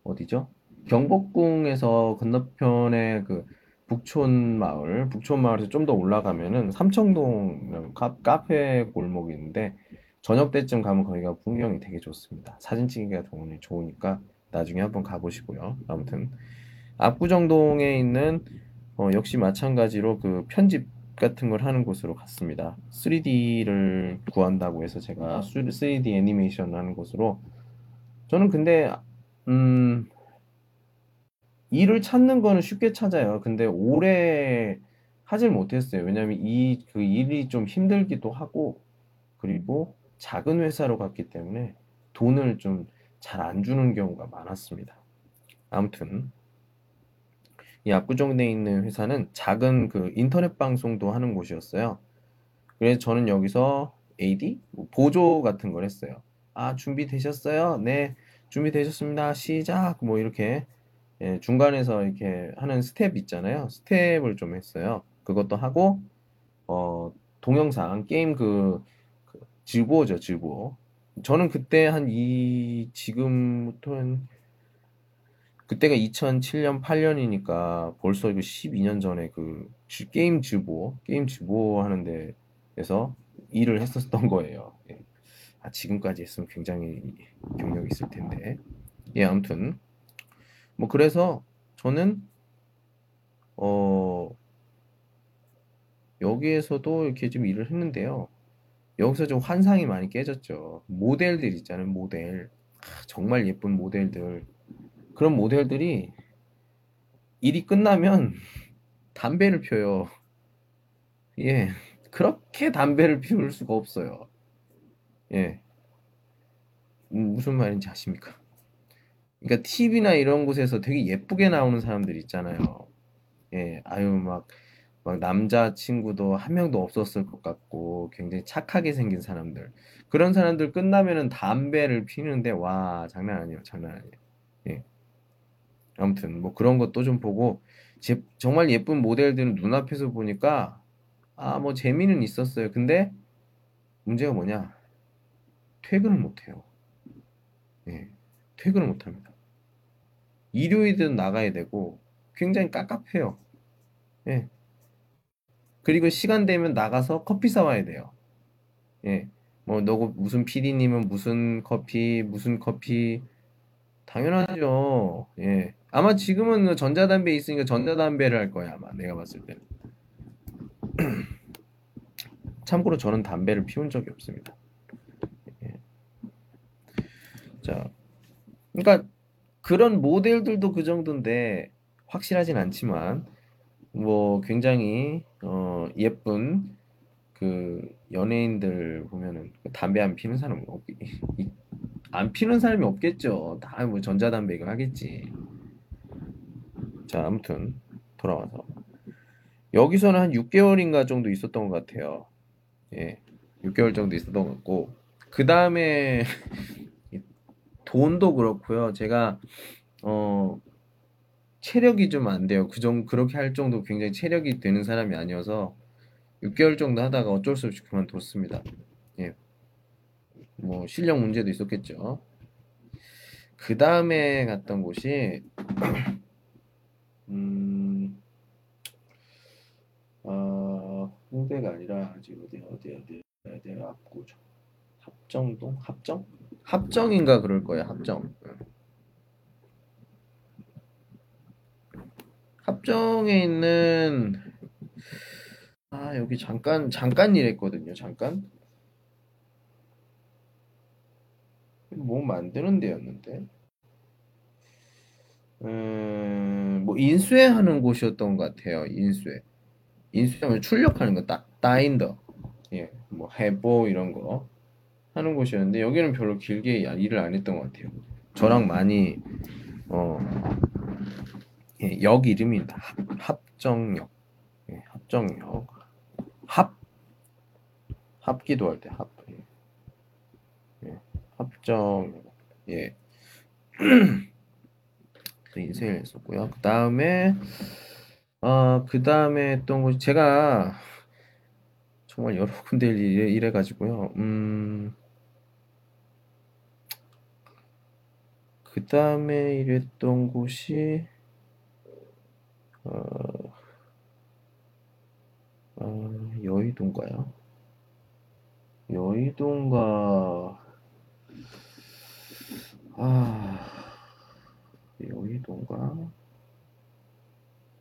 어디죠? 경복궁에서 건너편에 그 북촌 마을, 북촌 마을에서 좀 더 올라가면은 삼청동 카, 카페 골목이 있는데 저녁 때쯤 가면 거기가 풍경이 되게 좋습니다. 사진 찍기가 너무 좋으니까 나중에 한번 가보시고요. 아무튼 압구정동에 있는 어, 역시 마찬가지로 그 편집 같은 걸 하는 곳으로 갔습니다. 3D를 구한다고 해서 제가 3D 애니메이션 하는 곳으로 저는 근데 음 일을 찾는 거는 쉽게 찾아요. 근데 오래 하질 못했어요. 왜냐면 이 그 일이 좀 힘들기도 하고 그리고 작은 회사로 갔기 때문에 돈을 좀 잘 안 주는 경우가 많았습니다. 아무튼 이 압구정에 있는 회사는 작은 그 인터넷 방송도 하는 곳이었어요. 그래서 저는 여기서 AD 뭐 보조 같은 걸 했어요. 아 준비되셨어요? 네 준비되셨습니다. 시작 뭐 이렇게 예, 중간에서 이렇게 하는 스텝 있잖아요. 스텝을 좀 했어요. 그것도 하고 어 동영상 게임 그, 그 질보죠 질보. 저는 그때 한 이 지금부터는 그때가 2007년 8년이니까 벌써 이거 12년 전에 그 게임 주보 게임 주보 하는 데 에서 일을 했었던 거예요. 예. 아, 지금까지 했으면 굉장히 경력이 있을 텐데. 예, 아무튼 뭐 그래서 저는 어 여기에서도 이렇게 좀 일을 했는데요. 여기서 좀 환상이 많이 깨졌죠. 모델들 있잖아요, 모델. 정말 예쁜 모델들. 그런 모델들이 일이 끝나면 담배를 펴요. 예. 그렇게 담배를 피울 수가 없어요. 예. 음, 무슨 말인지 아십니까? 그러니까 TV나 이런 곳에서 되게 예쁘게 나오는 사람들 있잖아요. 예, 아유, 막, 막 남자 친구도 한 명도 없었을 것 같고, 굉장히 착하게 생긴 사람들. 그런 사람들 끝나면은 담배를 피는데, 와, 장난 아니에요. 장난 아니에요. 예. 아무튼 뭐 그런 것도 좀 보고 제, 정말 예쁜 모델들은 눈앞에서 보니까 아 뭐 재미는 있었어요. 근데 문제가 뭐냐? 퇴근을 못 해요. 예. 퇴근을 못 합니다. 일요일은 나가야 되고 굉장히 깝깝해요. 예. 그리고 시간 되면 나가서 커피 사와야 돼요. 예. 뭐 너고 무슨 PD님은 무슨 커피, 무슨 커피 당연하죠. 예. 아마 지금은 그 전자담배 있으니까 전자담배를 할 거야 아마 내가 봤을 때는. 참고로 저는 담배를 피운 적이 없습니다. 예. 자, 그러니까 그런 모델들도 그 정도인데 확실하진 않지만 뭐 굉장히 어 예쁜 그 연예인들 보면은 담배 안 피는 사람 없 안 피는 사람이 없겠죠. 다 뭐 전자담배를 하겠지. 자, 아무튼 돌아와서 여기서는 한 6개월인가 정도 있었던 것 같아요. 예, 6개월 정도 있었던 것 같고 그 다음에 돈도 그렇고요. 제가 어 체력이 좀 안 돼요. 그 정도 그렇게 할 정도 굉장히 체력이 되는 사람이 아니어서 6개월 정도 하다가 어쩔 수 없이 그만뒀습니다. 예. 뭐 실력 문제도 있었겠죠. 그 다음에 갔던 곳이 음, 어, 홍대가 아니라 지금 어디 어디 어디 어디 압구정. 합정동? 합정? 합정인가 그럴 거야 합정. 합정에 있는 아 여기 잠깐 잠깐 일했거든요 잠깐. 뭐 만드는 데였는데 음, 뭐 인수해하는 곳이었던 것 같아요. 인수해. 인수하면 출력하는 거, 따, 따인더. 예, 뭐 해보 이런 거 하는 곳이었는데 여기는 별로 길게 일을 안 했던 것 같아요. 저랑 많이 어, 예, 역 이름이 합, 합정역, 예, 합정역, 합 합기도 할 때 합, 예, 예, 합정, 예. 그때부터 인쇄를 했었고요. 그 다음에 어, 그 다음에 했던 곳이 제가 정말 여러 군데 일해, 일해 가지고요. 음, 그 다음에 일했던 곳이 어, 어, 여의도인가요? 여의도인가? 아, 여의도인가?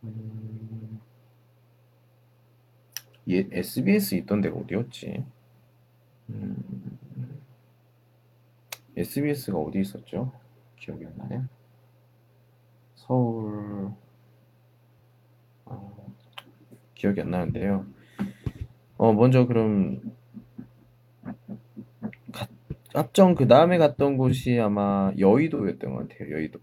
음, 예, SBS 있던 데가 어디였지? 음, SBS가 어디 있었죠? 기억이 안 나네. 서울, 어, 기억이 안 나는데요. 어, 먼저 그럼 가, 합정 그 다음에 갔던 곳이 아마 여의도였던 것 같아요. 여의도.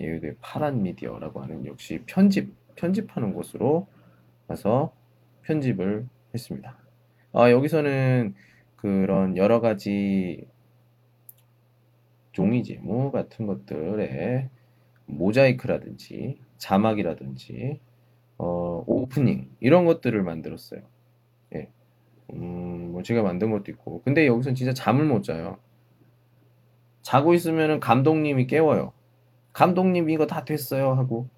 여의도의 파란 미디어라고 하는 역시 편집 편집하는 곳으로 가서 편집을 했습니다. 아, 여기서는 그런 여러 가지 종이 제무 같은 것들에 모자이크라든지 자막이라든지 어, 오프닝 이런 것들을 만들었어요. 예. 음, 뭐 제가 만든 것도 있고. 근데 여기선 진짜 잠을 못 자요. 자고 있으면은 감독님이 깨워요. 감독님 이거 다 됐어요 하고.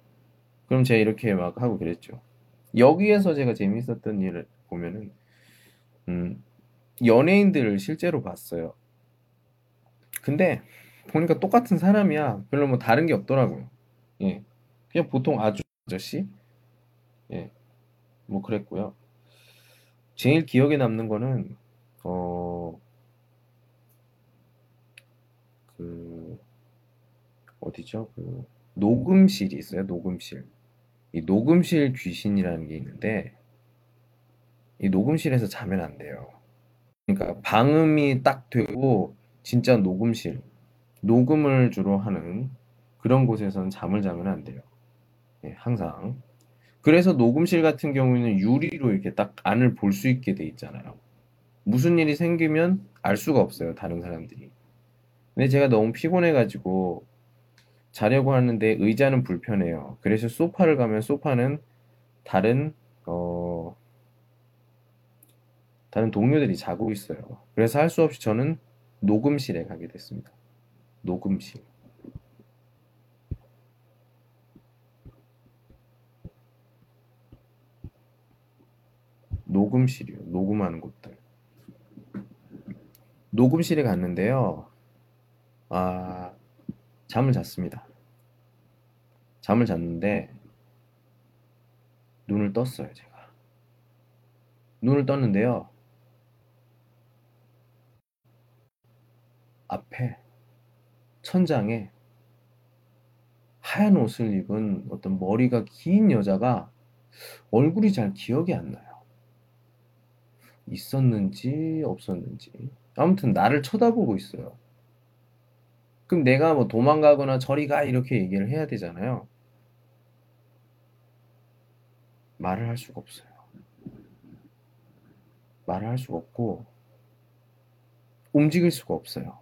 그럼 제가 이렇게 막 하고 그랬죠. 여기에서 제가 재밌었던 일을 보면은 음, 연예인들을 실제로 봤어요. 근데 보니까 똑같은 사람이야. 별로 뭐 다른 게 없더라고요. 예. 그냥 보통 아주 아저씨? 예. 뭐 그랬고요. 제일 기억에 남는 거는 어, 그 어디죠? 그 녹음실이 있어요. 녹음실. 이 녹음실 귀신이라는 게 있는데 이 녹음실에서 자면 안 돼요. 그러니까 방음이 딱 되고 진짜 녹음실, 녹음을 주로 하는 그런 곳에서는 잠을 자면 안 돼요. 예, 항상. 그래서 녹음실 같은 경우에는 유리로 이렇게 딱 안을 볼 수 있게 돼 있잖아요. 무슨 일이 생기면 알 수가 없어요, 다른 사람들이. 근데 제가 너무 피곤해가지고 자려고 하는데 의자는 불편해요. 그래서 소파를 가면 소파는 다른 어 다른 동료들이 자고 있어요. 그래서 할 수 없이 저는 녹음실에 가게 됐습니다. 녹음실. 녹음실이요. 녹음하는 곳들. 녹음실에 갔는데요. 아, 잠을 잤습니다. 잠을 잤는데 눈을 떴어요, 제가. 눈을 떴는데요. 앞에 천장에 하얀 옷을 입은 어떤 머리가 긴 여자가 얼굴이 잘 기억이 안 나요. 있었는지 없었는지. 아무튼 나를 쳐다보고 있어요. 그럼 내가 뭐 도망가거나 저리 가 이렇게 얘기를 해야 되잖아요. 말을 할 수가 없어요. 말을 할 수가 없고 움직일 수가 없어요.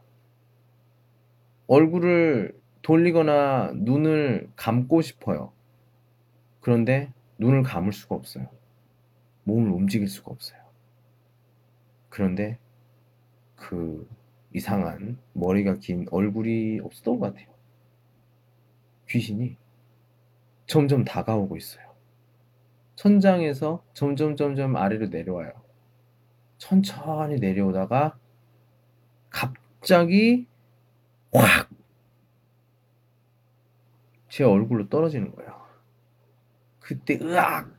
얼굴을 돌리거나 눈을 감고 싶어요. 그런데 눈을 감을 수가 없어요. 몸을 움직일 수가 없어요. 그런데 그 이상한 머리가 긴 얼굴이 없었던 것 같아요. 귀신이 점점 다가오고 있어요. 천장에서 점점 점점 아래로 내려와요. 천천히 내려오다가 갑자기 확! 제 얼굴로 떨어지는 거예요. 그때 으악!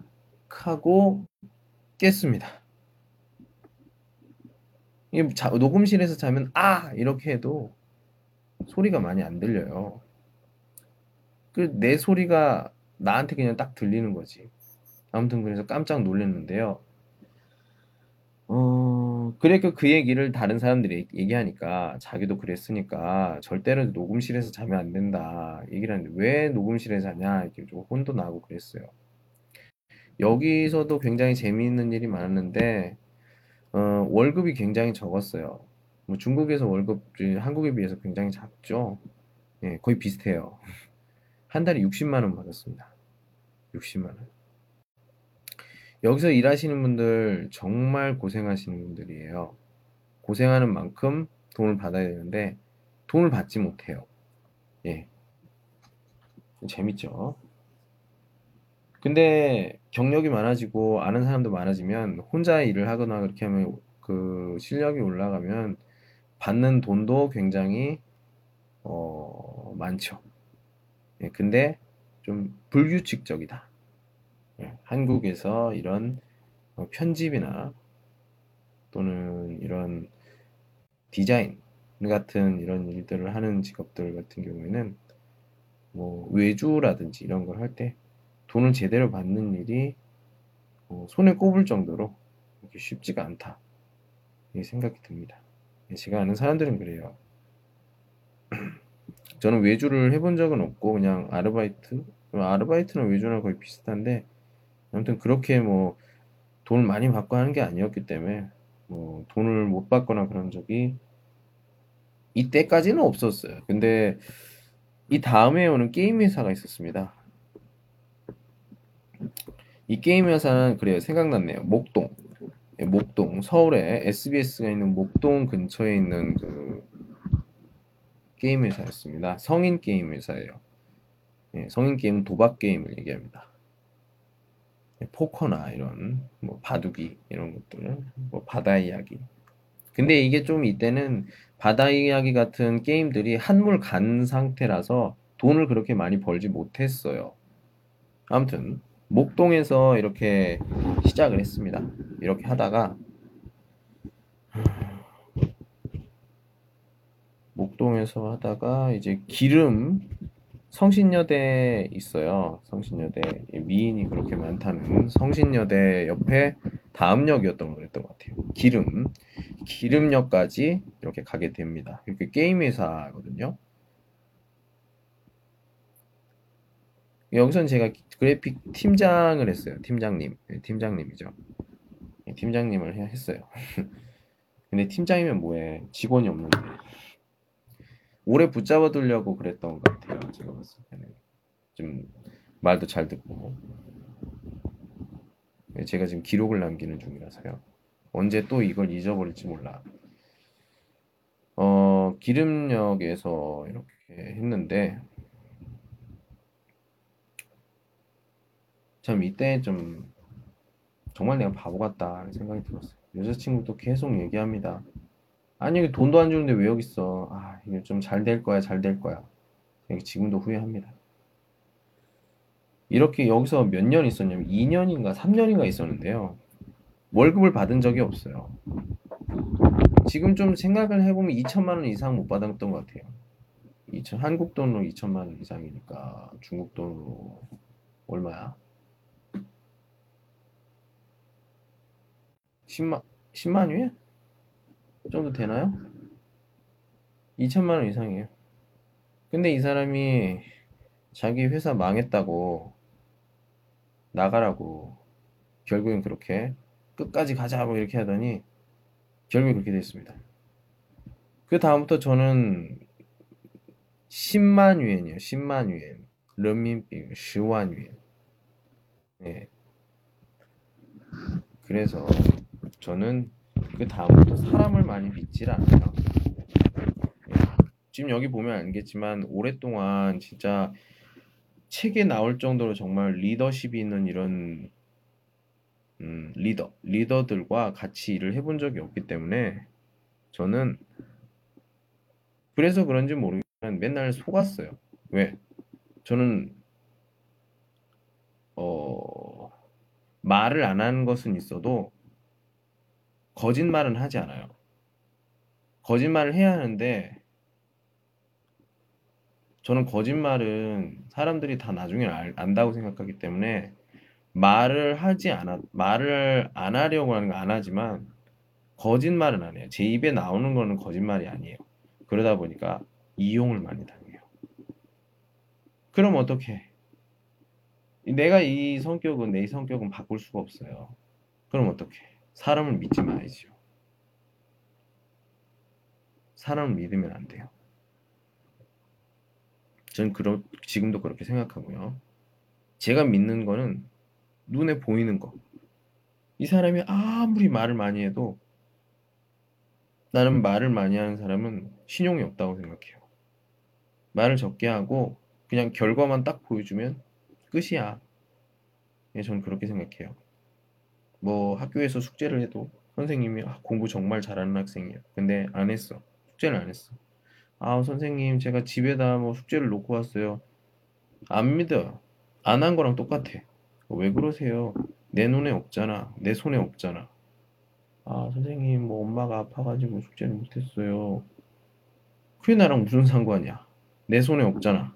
하고 깼습니다. 자, 녹음실에서 자면 아! 이렇게 해도 소리가 많이 안 들려요. 그 내 소리가 나한테 그냥 딱 들리는 거지. 아무튼 그래서 깜짝 놀랐는데요. 어, 그러니까 그 얘기를 다른 사람들이 얘기하니까 자기도 그랬으니까 절대로 녹음실에서 자면 안 된다 얘기를 하는데 왜 녹음실에서 자냐 이렇게 좀 혼도 나고 그랬어요. 여기서도 굉장히 재미있는 일이 많았는데 어, 월급이 굉장히 적었어요. 뭐 중국에서 월급이 한국에 비해서 굉장히 작죠. 예, 거의 비슷해요. 한 달에 60만 원 받았습니다. 60만 원. 여기서 일하시는 분들 정말 고생하시는 분들이에요. 고생하는 만큼 돈을 받아야 되는데 돈을 받지 못해요. 예. 재밌죠. 근데 경력이 많아지고 아는 사람도 많아지면 혼자 일을 하거나 그렇게 하면 그 실력이 올라가면 받는 돈도 굉장히 어, 많죠. 예, 근데 좀 불규칙적이다. 예, 한국에서 이런 어, 편집이나 또는 이런 디자인 같은 이런 일들을 하는 직업들 같은 경우에는 뭐 외주라든지 이런 걸 할 때 돈을 제대로 받는 일이 어, 손에 꼽을 정도로 쉽지가 않다. 이 생각이 듭니다. 제가 아는 사람들은 그래요. 저는 외주를 해본 적은 없고 그냥 아르바이트, 아르바이트는 외주랑 거의 비슷한데 아무튼 그렇게 뭐 돈을 많이 받고 하는 게 아니었기 때문에 뭐 돈을 못 받거나 그런 적이 이때까지는 없었어요. 근데 이 다음에 오는 게임 회사가 있었습니다. 이 게임 회사는 그래요. 생각났네요. 목동. 예, 목동 서울에 SBS가 있는 목동 근처에 있는 그 게임 회사였습니다. 성인 게임 회사예요. 예, 성인 게임 도박 게임을 얘기합니다. 예, 포커나 이런 뭐 바둑이 이런 것들, 뭐 바다 이야기. 근데 이게 좀 이때는 바다 이야기 같은 게임들이 한물 간 상태라서 돈을 그렇게 많이 벌지 못했어요. 아무튼 목동에서 이렇게 시작을 했습니다. 이렇게 하다가 목동에서 하다가 이제 기름 성신여대 있어요. 성신여대 미인이 그렇게 많다는 성신여대 옆에 다음역이었던 거였던 것 같아요. 기름 기름역까지 이렇게 가게 됩니다. 이렇게 게임 회사거든요. 여기서는 제가 그래픽 팀장을 했어요. 팀장님, 네, 팀장님이죠. 네, 팀장님을 했어요. 근데 팀장이면 뭐해? 직원이 없는데. 오래 붙잡아 두려고 그랬던 것 같아요. 제가 봤을 때는. 좀 말도 잘 듣고. 네, 제가 지금 기록을 남기는 중이라서요. 언제 또 이걸 잊어버릴지 몰라. 어, 기름역에서 이렇게 했는데, 참 이때 좀 정말 내가 바보 같다 생각이 들었어요. 여자친구도 계속 얘기합니다. 아니 돈도 안 주는데 왜 여기 있어? 아 이게 좀 잘 될 거야 잘 될 거야. 지금도 후회합니다. 이렇게 여기서 몇 년 있었냐면 2년인가 3년인가 있었는데요. 월급을 받은 적이 없어요. 지금 좀 생각을 해보면 2천만 원 이상 못 받았던 것 같아요. 2천, 한국 돈으로 2천만 원 이상이니까 중국 돈으로 얼마야? 10만 10만 위에 정도 되나요? 2천만 원 이상이에요. 근데 이 사람이 자기 회사 망했다고 나가라고 결국엔 그렇게 끝까지 가자 뭐 이렇게 하더니 결국에 그렇게 됐습니다. 그 다음부터 저는 10만 위엔이요. 10만 위엔. 런민비 10만 위엔. 네. 그래서 저는 그 다음부터 사람을 많이 믿질 않아요. 예. 지금 여기 보면 알겠지만 오랫동안 진짜 책에 나올 정도로 정말 리더십이 있는 이런 음, 리더, 리더들과 같이 일을 해본 적이 없기 때문에 저는 그래서 그런지 모르겠지만 맨날 속았어요. 왜? 저는 어, 말을 안 하는 것은 있어도 거짓말은 하지 않아요. 거짓말을 해야 하는데 저는 거짓말은 사람들이 다 나중에 알, 안다고 생각하기 때문에 말을 하지 않아 말을 안 하려고 하는 거안 하지만 거짓말은 안 해요. 제 입에 나오는 거는 거짓말이 아니에요. 그러다 보니까 이용을 많이 당해요. 그럼 어떻게? 내가 이 성격은 내 성격은 바꿀 수가 없어요. 그럼 어떻게? 사람을 믿지 말아야죠. 사람을 믿으면 안 돼요. 전 그러, 지금도 그렇게 생각하고요. 제가 믿는 거는 눈에 보이는 거. 이 사람이 아무리 말을 많이 해도 나는 말을 많이 하는 사람은 신용이 없다고 생각해요. 말을 적게 하고 그냥 결과만 딱 보여주면 끝이야. 예, 저는 그렇게 생각해요. 뭐 학교에서 숙제를 해도 선생님이 아, 공부 정말 잘하는 학생이야. 근데 안 했어. 숙제를 안 했어. 아, 선생님, 제가 집에다 뭐 숙제를 놓고 왔어요. 안 믿어요. 안 한 거랑 똑같아. 왜 그러세요? 내 눈에 없잖아. 내 손에 없잖아. 아, 선생님, 뭐 엄마가 아파가지고 숙제를 못했어요. 그게 나랑 무슨 상관이야? 내 손에 없잖아.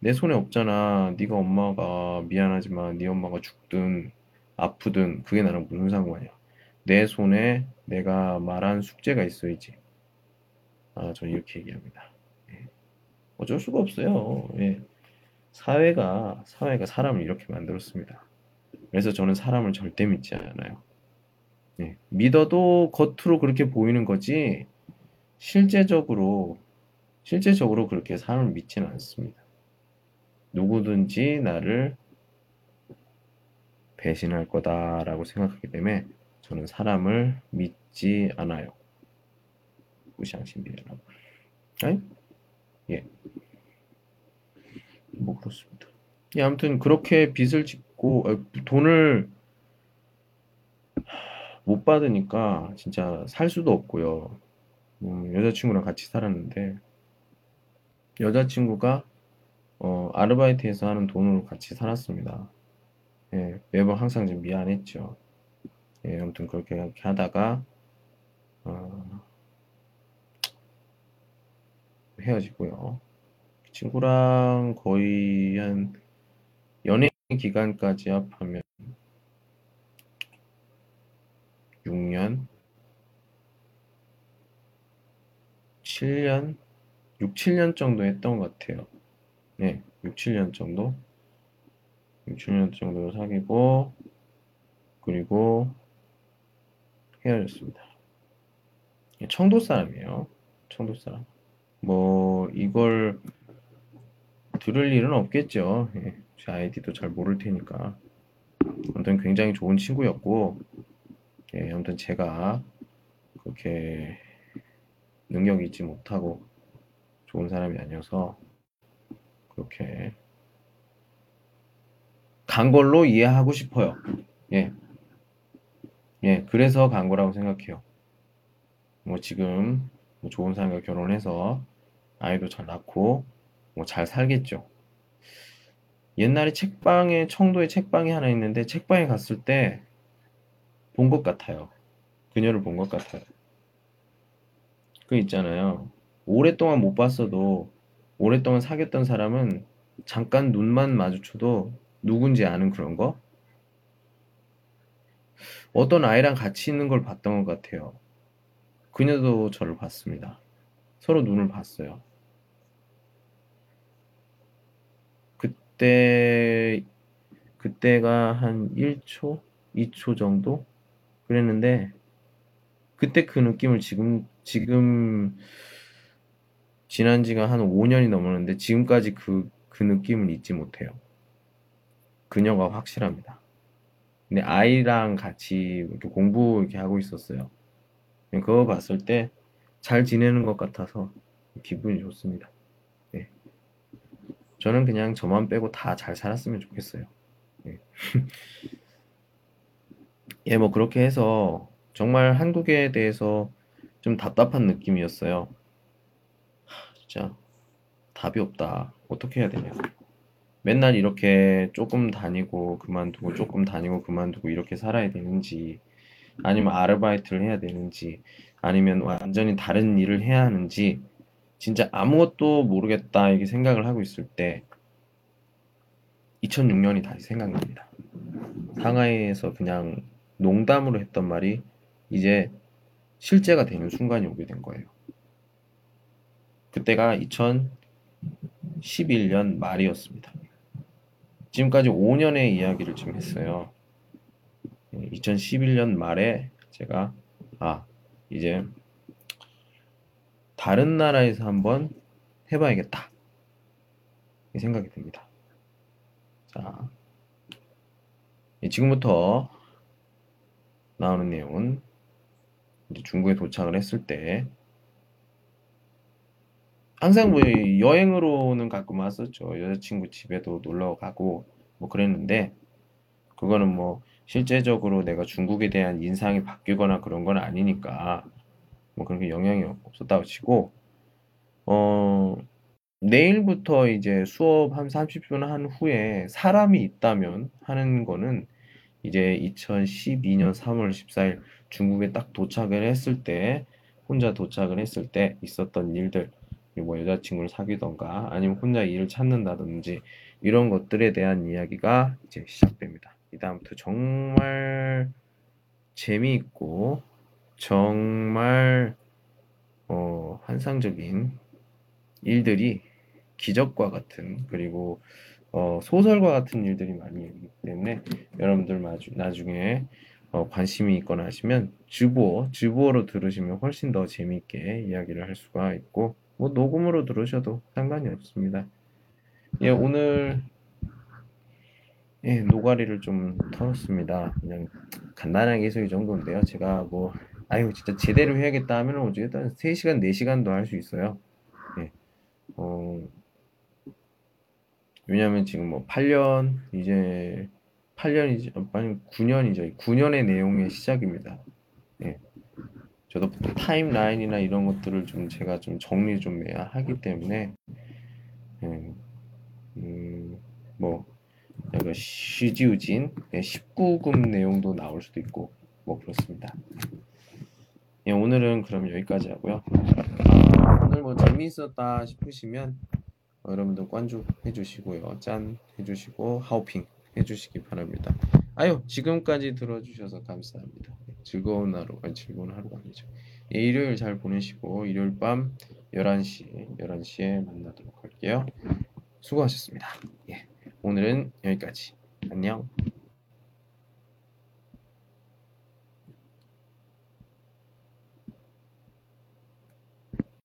내 손에 없잖아. 네가 엄마가 미안하지만 네 엄마가 죽든 아프든 그게 나랑 무슨 상관이야? 내 손에 내가 말한 숙제가 있어야지. 아, 저는 이렇게 얘기합니다. 예. 어쩔 수가 없어요. 예. 사회가 사회가 사람을 이렇게 만들었습니다. 그래서 저는 사람을 절대 믿지 않아요. 예. 믿어도 겉으로 그렇게 보이는 거지 실제적으로 실제적으로 그렇게 사람을 믿지는 않습니다. 누구든지 나를 배신할 거다라고 생각하기 때문에 저는 사람을 믿지 않아요. 무시앙신비라고. 아니? 예. 뭐 그렇습니다. 예, 아무튼 그렇게 빚을 짓고 아, 돈을 못 받으니까 진짜 살 수도 없고요. 음, 여자친구랑 같이 살았는데 여자친구가 어, 아르바이트해서 하는 돈으로 같이 살았습니다. 예, 매번 항상 좀 미안했죠. 예, 아무튼 그렇게, 그렇게 하다가 어, 헤어지고요. 친구랑 거의 한 연애 기간까지 합하면 6년, 7년, 6, 7년 정도 했던 것 같아요. 네, 6, 7년 정도. 6, 7년 정도 사귀고, 그리고 헤어졌습니다. 청도 사람이에요. 청도 사람. 뭐 이걸 들을 일은 없겠죠. 예, 제 아이디도 잘 모를 테니까. 아무튼 굉장히 좋은 친구였고, 예, 아무튼 제가 그렇게 능력이 있지 못하고 좋은 사람이 아니어서 그렇게 간 걸로 이해하고 싶어요. 예. 예, 그래서 간 거라고 생각해요. 뭐 지금 뭐 좋은 사람과 결혼해서 아이도 잘 낳고 뭐 잘 살겠죠. 옛날에 책방에 청도에 책방이 하나 있는데 책방에 갔을 때 본 것 같아요. 그녀를 본 것 같아요. 그 있잖아요. 오랫동안 못 봤어도 오랫동안 사귀었던 사람은 잠깐 눈만 마주쳐도 누군지 아는 그런 거? 어떤 아이랑 같이 있는 걸 봤던 것 같아요. 그녀도 저를 봤습니다. 서로 눈을 봤어요. 그때 그때가 한 1초, 2초 정도 그랬는데 그때 그 느낌을 지금 지금 지난 지가 한 5년이 넘었는데 지금까지 그, 그 느낌을 잊지 못해요. 그녀가 확실합니다. 근데 아이랑 같이 공부 이렇게 하고 있었어요. 그거 봤을 때 잘 지내는 것 같아서 기분이 좋습니다. 네. 저는 그냥 저만 빼고 다 잘 살았으면 좋겠어요. 네. 예, 뭐 그렇게 해서 정말 한국에 대해서 좀 답답한 느낌이었어요. 하, 진짜 답이 없다. 어떻게 해야 되냐. 맨날 이렇게 조금 다니고 그만두고 조금 다니고 그만두고 이렇게 살아야 되는지 아니면 아르바이트를 해야 되는지 아니면 완전히 다른 일을 해야 하는지 진짜 아무것도 모르겠다 이렇게 생각을 하고 있을 때 2006년이 다시 생각납니다. 상하이에서 그냥 농담으로 했던 말이 이제 실제가 되는 순간이 오게 된 거예요. 그때가 2011년 말이었습니다. 지금까지 5년의 이야기를 지금 했어요. 2011년 말에 제가 아 이제 다른 나라에서 한번 해봐야겠다. 생각이 듭니다. 자, 예, 지금부터 나오는 내용은 이제 중국에 도착을 했을 때 항상 뭐 여행으로는 가끔 왔었죠. 여자친구 집에도 놀러 가고 뭐 그랬는데 그거는 뭐 실제적으로 내가 중국에 대한 인상이 바뀌거나 그런 건 아니니까 뭐 그런 게 영향이 없었다고 치고 어 내일부터 이제 수업 한 30분 한 후에 사람이 있다면 하는 거는 이제 2012년 3월 14일 중국에 딱 도착을 했을 때 혼자 도착을 했을 때 있었던 일들 뭐 여자친구를 사귀던가 아니면 혼자 일을 찾는다든지 이런 것들에 대한 이야기가 이제 시작됩니다. 이 다음부터 정말 재미있고 정말 어, 환상적인 일들이 기적과 같은 그리고 어, 소설과 같은 일들이 많이 있기 때문에 여러분들 마주, 나중에 어, 관심이 있거나 하시면 주보어, 주보어로 들으시면 훨씬 더 재미있게 이야기를 할 수가 있고 뭐 녹음으로 들으셔도 상관이 없습니다. 예, 오늘 예, 노가리를 좀 털었습니다. 그냥 간단하게 해서 이 정도인데요. 제가 뭐 아유 진짜 제대로 해야겠다 하면 어쨌든 3시간, 4시간도 할 수 있어요. 예. 어, 왜냐면 지금 뭐 8년 이제 8년이지 아니 9년이죠. 9년의 내용의 시작입니다. 예. 저도 타임라인이나 이런 것들을 좀 제가 좀 정리 좀 해야 하기 때문에 예. 음, 뭐 약간 시지우진 19금 내용도 나올 수도 있고 뭐 그렇습니다. 예, 오늘은 그럼 여기까지 하고요. 아, 오늘 뭐 재미있었다 싶으시면 어, 여러분들 관注해주시고요. 짠 해주시고 하우핑 해주시기 바랍니다. 아유 지금까지 들어주셔서 감사합니다. 즐거운 하루, 아니 즐거운 하루가 아니죠. 예, 일요일 잘 보내시고 일요일 밤 11시, 11시에 만나도록 할게요. 수고하셨습니다. 예, 오늘은 여기까지. 안녕.